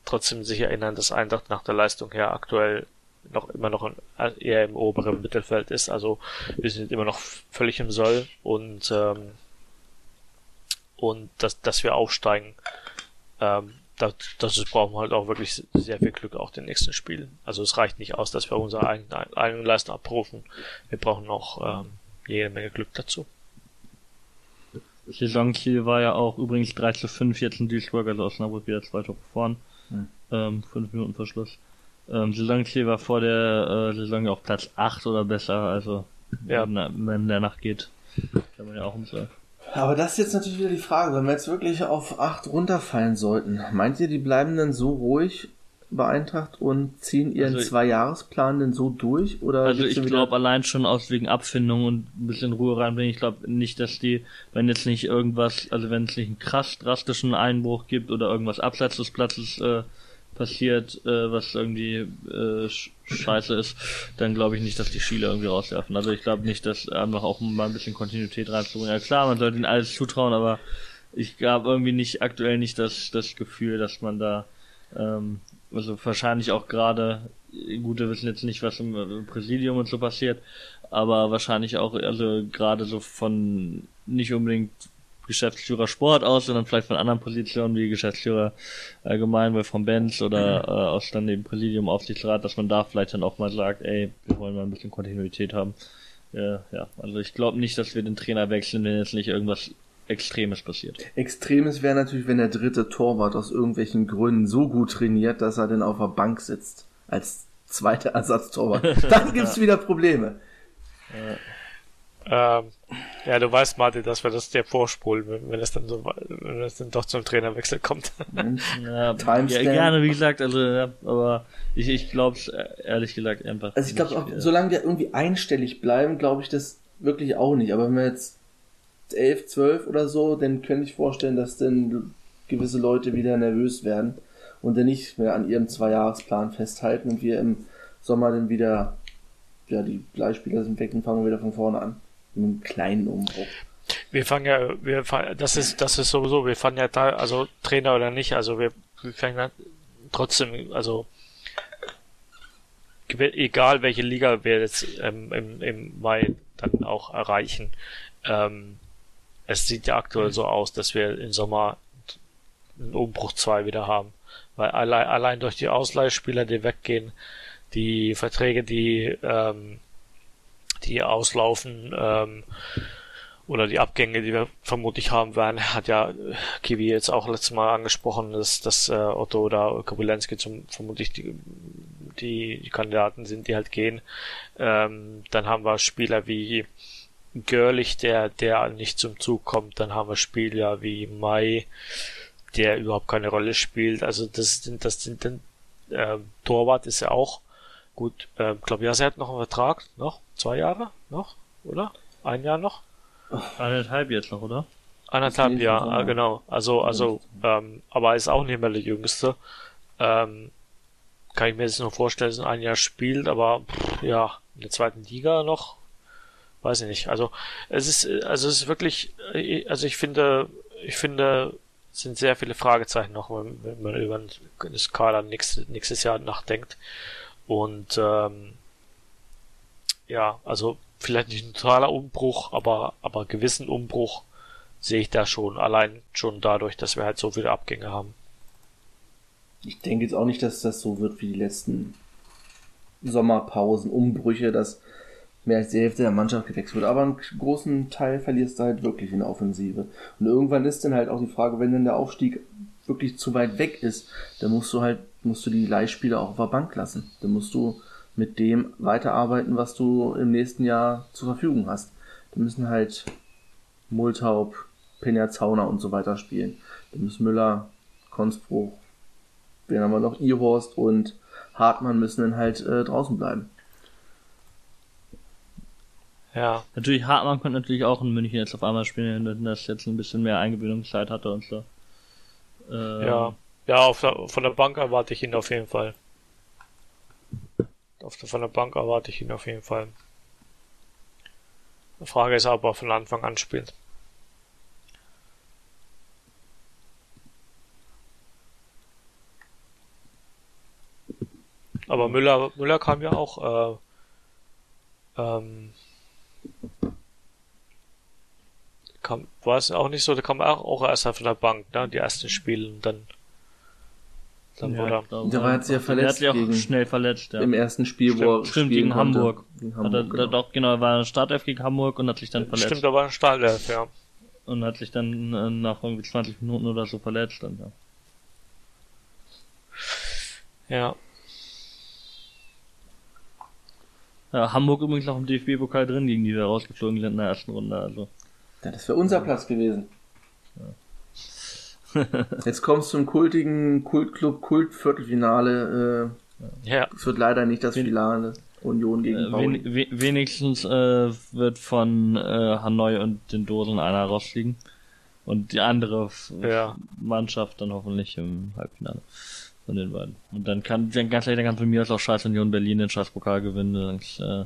trotzdem sich erinnern, dass Eintracht nach der Leistung her aktuell noch immer noch in, eher im oberen Mittelfeld ist. Also wir sind immer noch völlig im Soll und ähm, und dass, dass wir aufsteigen, ähm, das, das brauchen wir halt auch wirklich sehr viel Glück auch den nächsten Spielen. Also es reicht nicht aus, dass wir unsere eigene, eigene Leistung abrufen. Wir brauchen noch ähm, jede Menge Glück dazu. Saisonziel war ja auch übrigens 3 zu 5 jetzt in Duisburg, also Osnabrück wieder zwei Tore vorn. Hm. Ähm, fünf Minuten Verschluss. Ähm, Saisonziel war vor der äh, Saison ja auch Platz 8 oder besser, also ja. wenn, wenn der Nacht geht, kann man ja auch umsagen. Aber das ist jetzt natürlich wieder die Frage, wenn wir jetzt wirklich auf 8 runterfallen sollten, meint ihr, die bleiben dann so ruhig bei Eintracht und ziehen ihren also, Zwei-Jahres-Plan denn so durch? Oder also ich glaube allein schon aus wegen Abfindung und ein bisschen Ruhe reinbringen. Ich glaube nicht, dass die, wenn jetzt nicht irgendwas, also wenn es nicht einen krass drastischen Einbruch gibt oder irgendwas abseits des Platzes äh, passiert, äh, was irgendwie äh, scheiße ist, dann glaube ich nicht, dass die Schiele irgendwie rauswerfen. Also ich glaube nicht, dass einfach auch mal ein bisschen Kontinuität reinzubringen. Ja klar, man sollte ihnen alles zutrauen, aber ich habe irgendwie nicht aktuell nicht das, das Gefühl, dass man da ähm, also wahrscheinlich auch gerade, gut, wir wissen jetzt nicht, was im Präsidium und so passiert, aber wahrscheinlich auch, also gerade so von nicht unbedingt Geschäftsführer Sport aus, sondern vielleicht von anderen Positionen wie Geschäftsführer allgemein bei von Benz oder äh, aus dann dem Präsidium, Aufsichtsrat, dass man da vielleicht dann auch mal sagt, ey, wir wollen mal ein bisschen Kontinuität haben. Ja, ja. also ich glaube nicht, dass wir den Trainer wechseln, wenn jetzt nicht irgendwas Extremes passiert. Extremes wäre natürlich, wenn der dritte Torwart aus irgendwelchen Gründen so gut trainiert, dass er dann auf der Bank sitzt. Als zweiter Ersatztorwart. Dann gibt's wieder Probleme. Ähm, ja, du weißt, Martin, dass wir das dir vorspulen, wenn, wenn es dann so, wenn es dann doch zum Trainerwechsel kommt. ja, ja, gerne, wie gesagt, also, ja, aber ich, ich glaube es ehrlich gesagt einfach. Also ich glaube auch, solange wir irgendwie einstellig bleiben, glaube ich das wirklich auch nicht. Aber wenn wir jetzt 11, 12 oder so, dann könnte ich vorstellen, dass dann gewisse Leute wieder nervös werden und dann nicht mehr an ihrem Zweijahresplan festhalten und wir im Sommer dann wieder, ja, die Leihspieler sind weg und fangen wieder von vorne an. Einem kleinen Umbruch. Wir fangen ja, wir fangen, das ist, das ist sowieso, wir fangen ja da, also Trainer oder nicht, also wir, wir fangen dann trotzdem, also egal welche Liga wir jetzt ähm, im, im Mai dann auch erreichen, ähm, es sieht ja aktuell so aus, dass wir im Sommer einen Umbruch 2 wieder haben. Weil allein, allein durch die Ausleihspieler, die weggehen, die Verträge, die, ähm, die auslaufen, ähm, oder die Abgänge, die wir vermutlich haben werden, hat ja Kiwi jetzt auch letztes Mal angesprochen, dass, dass äh, Otto oder Kobylenski zum vermutlich die, die, die Kandidaten sind, die halt gehen. Ähm, dann haben wir Spieler wie Görlich, der, der nicht zum Zug kommt. Dann haben wir Spieler wie Mai, der überhaupt keine Rolle spielt. Also das sind, das sind dann, äh, Torwart ist ja auch gut. Äh, glaube ja, sie hat noch einen Vertrag, noch zwei Jahre, noch, oder? Ein Jahr noch? Eineinhalb jetzt noch, oder? Eineinhalb Jahre, genau. Also, also, ähm, aber ist auch nicht mehr der Jüngste. Ähm, kann ich mir jetzt nur vorstellen, dass er ein Jahr spielt, aber pff, ja, in der zweiten Liga noch weiß ich nicht. Also es ist, also es ist wirklich, also ich finde, ich finde, es sind sehr viele Fragezeichen noch, wenn, wenn man über das Kader nächstes, nächstes Jahr nachdenkt. Und ähm, ja, also vielleicht nicht ein totaler Umbruch, aber aber gewissen Umbruch sehe ich da schon. Allein schon dadurch, dass wir halt so viele Abgänge haben. Ich denke jetzt auch nicht, dass das so wird wie die letzten Sommerpausen, Umbrüche, dass mehr als die Hälfte der Mannschaft gewechselt wird. Aber einen großen Teil verlierst du halt wirklich in der Offensive. Und irgendwann ist dann halt auch die Frage, wenn dann der Aufstieg wirklich zu weit weg ist, dann musst du halt, musst du die Leihspieler auch auf der Bank lassen. Dann musst du mit dem weiterarbeiten, was du im nächsten Jahr zur Verfügung hast. Da müssen halt Multaub, Penja Zauner und so weiter spielen. Da müssen Müller, Konspruch, wen haben wir noch, Ihorst und Hartmann müssen dann halt äh, draußen bleiben. Ja. Natürlich, Hartmann konnte natürlich auch in München jetzt auf einmal spielen, wenn das jetzt ein bisschen mehr Eingewöhnungszeit hatte und so. Ähm, ja. Ja, der, von der Bank erwarte ich ihn auf jeden Fall. Auf der, von der Bank erwarte ich ihn auf jeden Fall. Die Frage ist, ob er von Anfang an spielt. Aber Müller, Müller kam ja auch äh, ähm, kam, war es auch nicht so, da kam auch, auch erst von der Bank, ne, die ersten Spiele und dann Dann Ja, wurde er. Der war jetzt ja Der verletzt hat sich auch gegen- schnell verletzt, ja. Im ersten Spiel, wo er Stimmt, gegen konnte. Hamburg. Gegen Hat er, Hamburg, da- genau. doch, genau, er war Startelf gegen Hamburg und hat sich dann verletzt. Stimmt, da war ein Startelf, ja. Und hat sich dann äh, nach irgendwie 20 Minuten oder so verletzt. Dann, ja. Ja. Ja, Hamburg übrigens noch im DFB-Pokal drin, gegen die wir rausgeflogen sind in der ersten Runde. Also Ja, das wäre unser Platz gewesen. Jetzt kommst du zum kultigen Kultclub Kult-Viertelfinale. Ja. Äh, es wird leider nicht das Finale Union gegen äh, Pauli. wen, we, wenigstens äh, wird von äh, Hanoi und den Dosen einer rausfliegen. Und die andere Ja. Mannschaft dann hoffentlich im Halbfinale von den beiden. Und dann kann, dann ganz ehrlich, dann kann von mir aus auch Scheiß Union Berlin den Scheiß Pokal gewinnen. Dann ist, äh,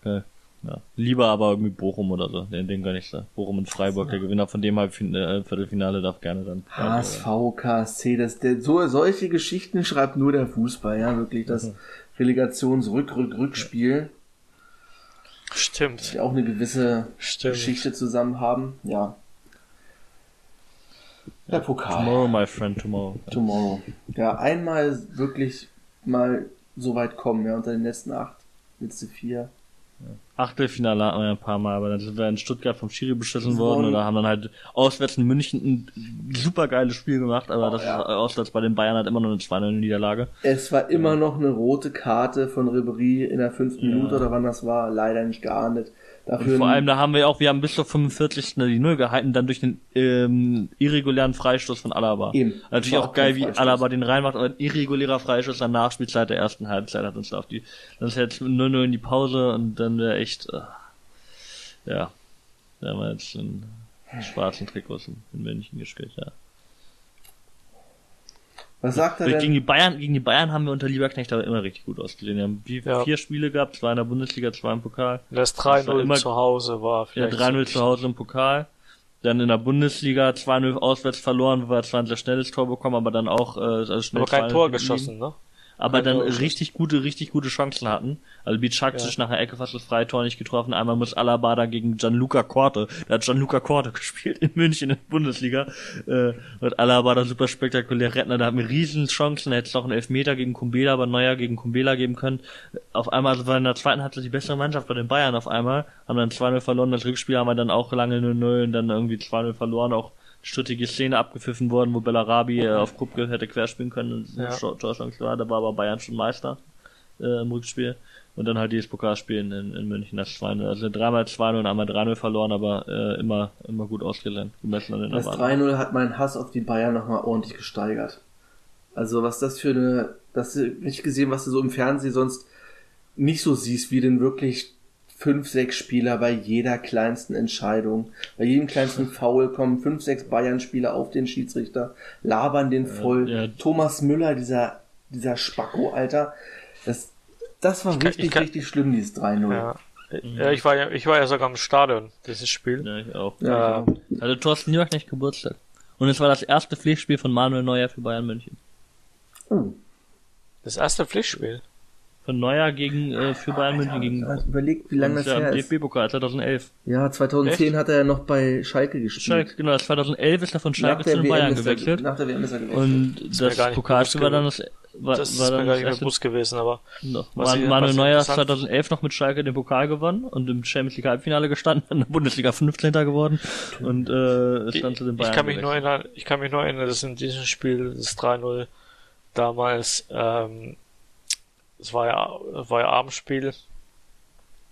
okay. Ja. Lieber aber irgendwie Bochum oder so. Den, den gar nicht so. Bochum und Freiburg, der Gewinner von dem Halbfinale, äh, Viertelfinale darf gerne dann. HSV, KSC, das, der, so, solche Geschichten schreibt nur der Fußball, ja, wirklich, das Mhm. Relegations-Rück-Rück-Rückspiel, Stimmt. die auch eine gewisse Stimmt. Geschichte zusammen haben, ja. Der Pokal. Tomorrow, my friend, tomorrow. Tomorrow. Ja, einmal wirklich mal so weit kommen, ja, unter den letzten acht, letzte vier. Achtelfinale hatten wir ja ein paar Mal, aber dann sind wir in Stuttgart vom Schiri beschissen worden waren- oder haben dann halt auswärts in München ein super geiles Spiel gemacht, aber Oh, das ja. ist auswärts bei den Bayern halt immer noch eine 2 Niederlage. Es war immer noch eine rote Karte von Ribery in der fünften Ja. Minute oder wann das war, leider nicht geahndet. Und Dafür vor allem, da haben wir auch, wir haben bis zur 45. die Null gehalten, dann durch den ähm, irregulären Freistoß von Alaba. Eben. Natürlich auch auch geil, wie. Alaba den reinmacht, aber ein irregulärer Freistoß dann Nachspielzeit der ersten Halbzeit hat uns da auf die, dann ist jetzt 0-0 in die Pause und dann wäre echt, äh, ja, da haben wir jetzt in schwarzen Trikots in, in München gespielt, ja. Was sagt er Gegen denn? die Bayern, gegen die Bayern haben wir unter Lieberknecht aber immer richtig gut ausgesehen. Wir haben wie- Ja. vier Spiele gehabt, zwei in der Bundesliga, zwei im Pokal. Das Das war 3-0 immer- zu Hause war Ja, vielleicht. 3-0 so zu Hause im Pokal. Dann in der Bundesliga 2-0 auswärts verloren, wo wir zwar ein sehr schnelles Tor bekommen, aber dann auch äh, also schnell Aber kein 2-0 Tor geschossen, ne? Aber dann geschossen. richtig gute, richtig gute Chancen hatten. Also Bicak Ja. sich nach der Ecke fast das Freitor nicht getroffen. Einmal muss Alaba da gegen Gianluca Corte. Da hat Gianluca Corte gespielt in München in der Bundesliga. Äh, und Alaba da super spektakulär Rettner. Da hatten wir riesen Chancen. Da hätte es auch einen Elfmeter gegen Kumbela, aber Neuer gegen Kumbela geben können. Auf einmal also in der zweiten Halbzeit die bessere Mannschaft bei den Bayern auf einmal. Haben dann 2-0 verloren. Das Rückspiel haben wir dann auch lange 0-0 und dann irgendwie 2-0 verloren. Auch strittige Szene abgepfiffen worden, wo Bellarabi äh, auf Krupke hätte querspielen können und Ja. Torchance war. Da war aber Bayern schon Meister äh, im Rückspiel. Und dann halt dieses Pokalspiel in, in München, das 2-0. Also dreimal 2-0 und einmal 3-0 verloren, aber äh, immer, immer gut ausgelernt, gemessen an den Das Erwartungen. 3-0 hat meinen Hass auf die Bayern nochmal ordentlich gesteigert. Also was das für eine, das nicht gesehen, was du so im Fernsehen sonst nicht so siehst, wie denn wirklich fünf, sechs Spieler bei jeder kleinsten Entscheidung, bei jedem kleinsten Foul kommen fünf, sechs Bayern-Spieler auf den Schiedsrichter, labern den voll. ja. Thomas Müller, dieser, dieser Spacko, Alter, das, das war kann- richtig, ich kann- richtig schlimm, dieses 3-0. Ja. ja, ich war ja, ich war ja sogar im Stadion, dieses Spiel. Ja, ich auch. Ja, Äh, genau. Also Thorsten Jörg nicht Geburtstag. Und es war das erste Pflichtspiel von Manuel Neuer für Bayern München. Oh. Das erste Pflichtspiel. Von Neuer gegen, äh, für Bayern München gegen, Überlegt, wie lange das ja her ist. DFB-Pokal 2011. Ja, 2010 Echt? hat er ja noch bei Schalke gespielt. Schalke, genau, 2011 ist er von Schalke zu den Bayern er- gewechselt. Nach der WM ist er gewechselt. Und das nicht Pokalspiel war dann das, war, Das ist war mir dann gar das nicht mehr bewusst gewesen, aber. Was Man, Manuel Neuer hat interessant- 2011 noch mit Schalke den Pokal gewonnen und im Champions League Halbfinale gestanden, in der Bundesliga 15. geworden und äh, ist dann zu den Bayern ich kann mich nur gewechselt. erinnern, ich kann mich nur erinnern, dass in diesem Spiel das 3-0 damals, ähm, es war ja, war ja Abendspiel,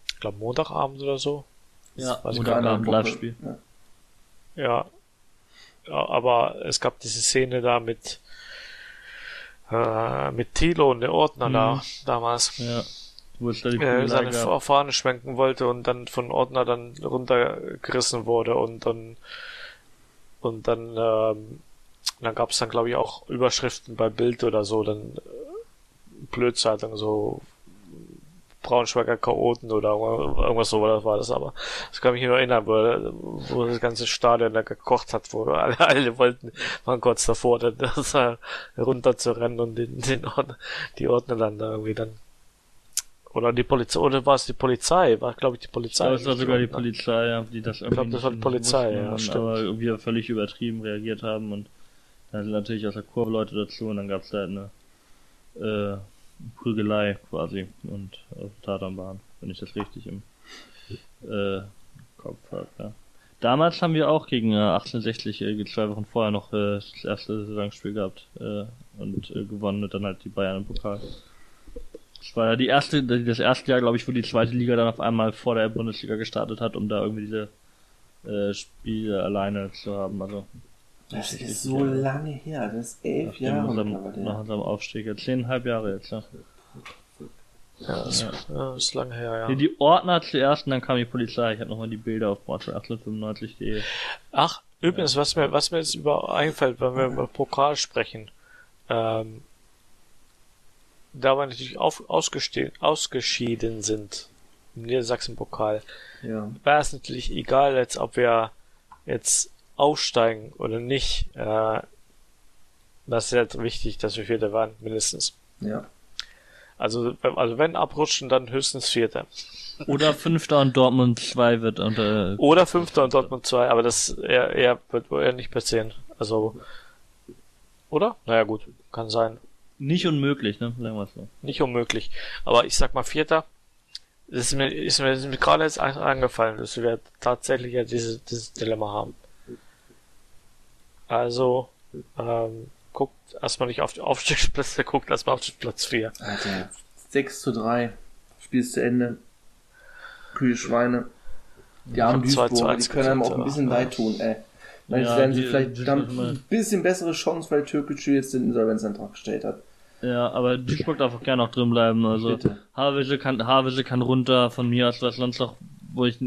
ich glaube Montagabend oder so. Ja, weiß ich Oder Montagabend. Live-Spiel. Ja. Ja. ja. Aber es gab diese Szene da mit, äh, mit Thilo und der Ordner Mhm. da, damals. Ja. Wo es da die äh, seine gab. Fa- Fahne schwenken wollte und dann von Ordner dann runtergerissen wurde und dann und dann ähm, dann gab es dann glaube ich auch Überschriften bei Bild oder so dann Blödzeitung so Braunschweiger Chaoten oder irgendwas so war das, war das aber das kann mich nur erinnern wo, wo das ganze Stadion da gekocht hat wo alle, alle wollten waren kurz davor dann das da runter zu rennen und den, den Ordner, die Ordner dann da irgendwie dann oder die Polizei, oder war es die Polizei? War, glaube ich, die Polizei. Ja, es war sogar die. Polizei, ja, die das glaub, das war die Polizei, wussten ja, und stimmt. Aber wir völlig übertrieben reagiert haben und Da sind natürlich aus der Kurve Leute dazu und dann gab's da halt eine äh, Prügelei quasi und auf der Tatanbahn, wenn ich das richtig im äh, Kopf habe. Ja. Damals haben wir auch gegen äh, 1860 äh, zwei Wochen vorher noch äh, das erste Saisonspiel gehabt äh, und äh, gewonnen und dann halt die Bayern im Pokal. Das war ja die erste, das erste Jahr, glaube ich, wo die zweite Liga dann auf einmal vor der Bundesliga gestartet hat, um da irgendwie diese äh, Spiele alleine zu haben. Also Das ist so lange her, das ist elf nach, Jahre. unserem, nach unserem Aufstieg. Ja, zehneinhalb Jahre jetzt, ja. Ja, das, ja. ist lange her, ja. Nee, die Ordner zuerst und dann kam die Polizei. Ich habe nochmal die Bilder auf Braunschweig1895.de. Ach, übrigens, was mir, was mir jetzt über einfällt, wenn wir über Pokal sprechen, ähm, da wir natürlich auf, ausgeschieden sind im Niedersachsen-Pokal, Ja. wäre es natürlich egal jetzt, ob wir jetzt aufsteigen oder nicht. Äh, das ist jetzt wichtig, dass wir Vierter waren, mindestens. ja. Also, also wenn abrutschen, dann höchstens Vierter. Oder Fünfter und Dortmund 2 wird unter, Oder Fünfter und Dortmund 2, aber das eher, eher wird wohl eher nicht passieren. Also, oder? Naja, gut, kann sein. nicht unmöglich, ne? Sagen wir so. Nicht unmöglich. Aber ich sag mal Vierter. Das ist mir, ist mir, ist mir gerade jetzt ein- eingefallen, dass wir tatsächlich ja dieses, dieses Dilemma haben. Also, ähm, guckt erstmal nicht auf die Aufstiegsplätze, guckt erstmal auf Platz 4. Alter, 6 zu 3. Spiel ist zu Ende. Kühe Schweine. Die armen Ich hab 2 zu Duisburger, die 1 können einem auch ein bisschen leid tun, ey. Weil jetzt Ja, werden sie die- vielleicht die- ein bisschen bessere Chance, weil Türkgücü jetzt den Insolvenzantrag gestellt hat. Ja, aber Duisburg darf auch gerne noch drin bleiben. Also Bitte. Havelse kann, Havelse kann runter von mir aus, was sonst noch, wo ich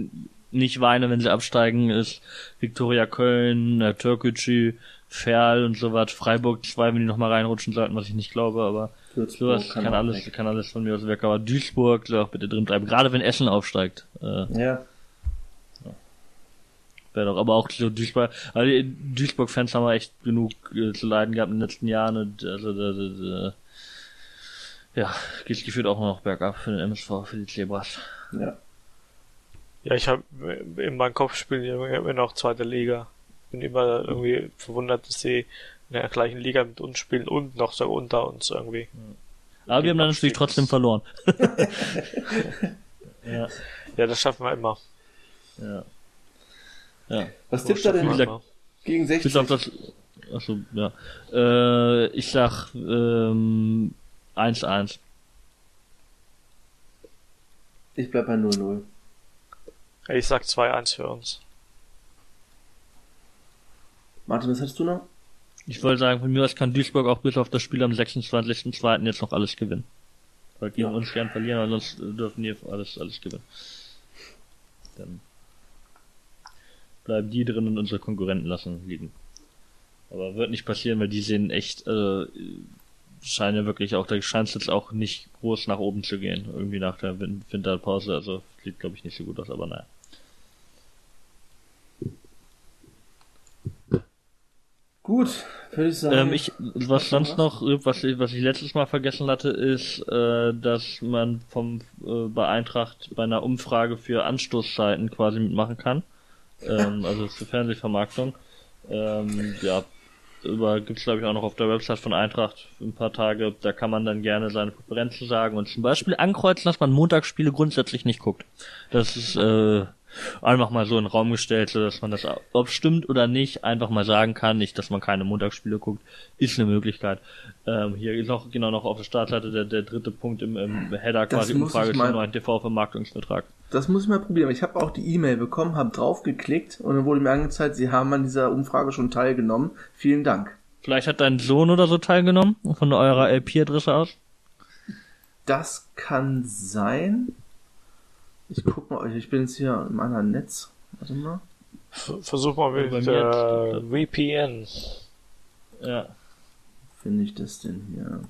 nicht weine, wenn sie absteigen, ist Viktoria Köln, äh, Türkgücü, Ferl und so was. Freiburg 2, wenn die noch mal reinrutschen sollten, was ich nicht glaube, aber Würzburg sowas kann, auch alles, weg. kann alles von mir aus weg. Aber Duisburg soll auch bitte drin bleiben. Gerade wenn Essen aufsteigt. Äh, Ja, Wäre doch, aber auch so Duisburg, also Duisburg-Fans haben wir echt genug äh, zu leiden gehabt in den letzten Jahren und also da, ja, geht gefühlt auch noch bergab für den MSV, für die Zebras. ja. Ja, ich habe in meinem Kopf spielen immer noch zweite Liga. Bin immer irgendwie verwundert, dass sie in der gleichen Liga mit uns spielen und noch so unter uns irgendwie. Aber wir haben dann natürlich trotzdem verloren. ja, Ja, das schaffen wir immer. ja. Ja, Was tippt er schaffen denn immer. gegen 60? bis auf das, achso, ja. Äh, ich sag, ähm, 1-1. Ich bleib bei 0-0. Ich sag 2-1 für uns. Martin, was hattest du noch? Ich wollte sagen, von mir aus kann Duisburg auch bis auf das Spiel am 26.02. jetzt noch alles gewinnen. Weil gegen Ja. uns gern verlieren, aber sonst äh, dürfen die alles, alles gewinnen. Dann bleiben die drin und unsere Konkurrenten lassen liegen. Aber wird nicht passieren, weil die sehen echt, äh, scheinen ja wirklich auch, da scheint es jetzt auch nicht groß nach oben zu gehen, irgendwie nach der Win Winterpause, also sieht glaube ich nicht so gut aus, aber naja. Gut, würde ich sagen. Ähm, ich, was sonst noch, was ich, was ich letztes Mal vergessen hatte, ist, äh, dass man vom äh, bei Eintracht bei einer Umfrage für Anstoßzeiten quasi mitmachen kann. Ähm, also zur Fernsehvermarktung. Ähm, ja, über gibt's glaube ich auch noch auf der Website von Eintracht ein paar Tage. Da kann man dann gerne seine Präferenzen sagen und zum Beispiel ankreuzen, dass man Montagsspiele grundsätzlich nicht guckt. Das ist äh, einfach mal so in den Raum gestellt, so dass man das, ob stimmt oder nicht, einfach mal sagen kann. Nicht, dass man keine Montagsspiele guckt, ist eine Möglichkeit. Ähm, hier ist noch genau noch auf der Startseite der, der dritte Punkt im, im Header Das quasi Umfrage zum neuen TV-Vermarktungsvertrag. Das muss ich mal probieren. Ich habe auch die E-Mail bekommen, habe draufgeklickt und dann wurde mir angezeigt, Sie haben an dieser Umfrage schon teilgenommen. Vielen Dank. Vielleicht hat dein Sohn oder so teilgenommen von eurer LP-Adresse aus. Das kann sein. Ich guck mal, ich bin jetzt hier im anderen Netz. Warte mal. Versuch mal Bei mit mir äh, VPN. Ja. Finde ich das denn hier?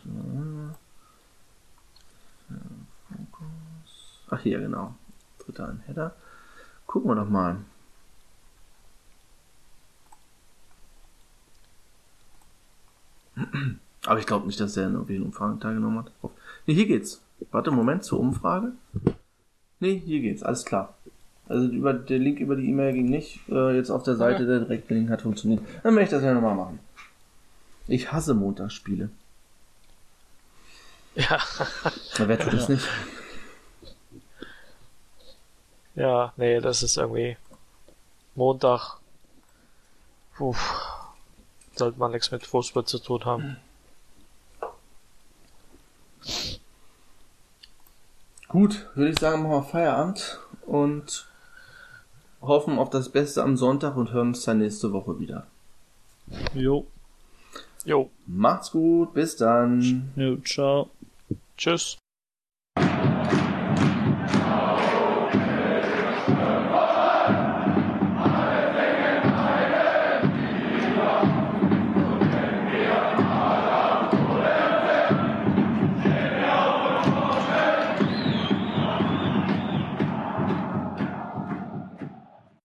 Ach hier, genau. Dritter ein Header. Gucken wir doch mal. Aber ich glaube nicht, dass er in irgendwelchen Umfragen teilgenommen hat. Nee, hier geht's. Warte, Moment, zur Umfrage. Nee, hier geht's, alles klar. Also über, der Link über die E-Mail ging nicht. Äh, jetzt auf der Seite der direkte Link hat funktioniert. Dann möchte ich das ja nochmal machen. Ich hasse Montagsspiele. Ja. Na, wer tut das nicht? Ja, nee, das ist irgendwie Montag. Puh, sollte man nichts mit Fußball zu tun haben. Gut, würde ich sagen, machen wir Feierabend und hoffen auf das Beste am Sonntag und hören uns dann nächste Woche wieder. Jo. Jo, Macht's gut, bis dann. Jo, ciao. tschüss.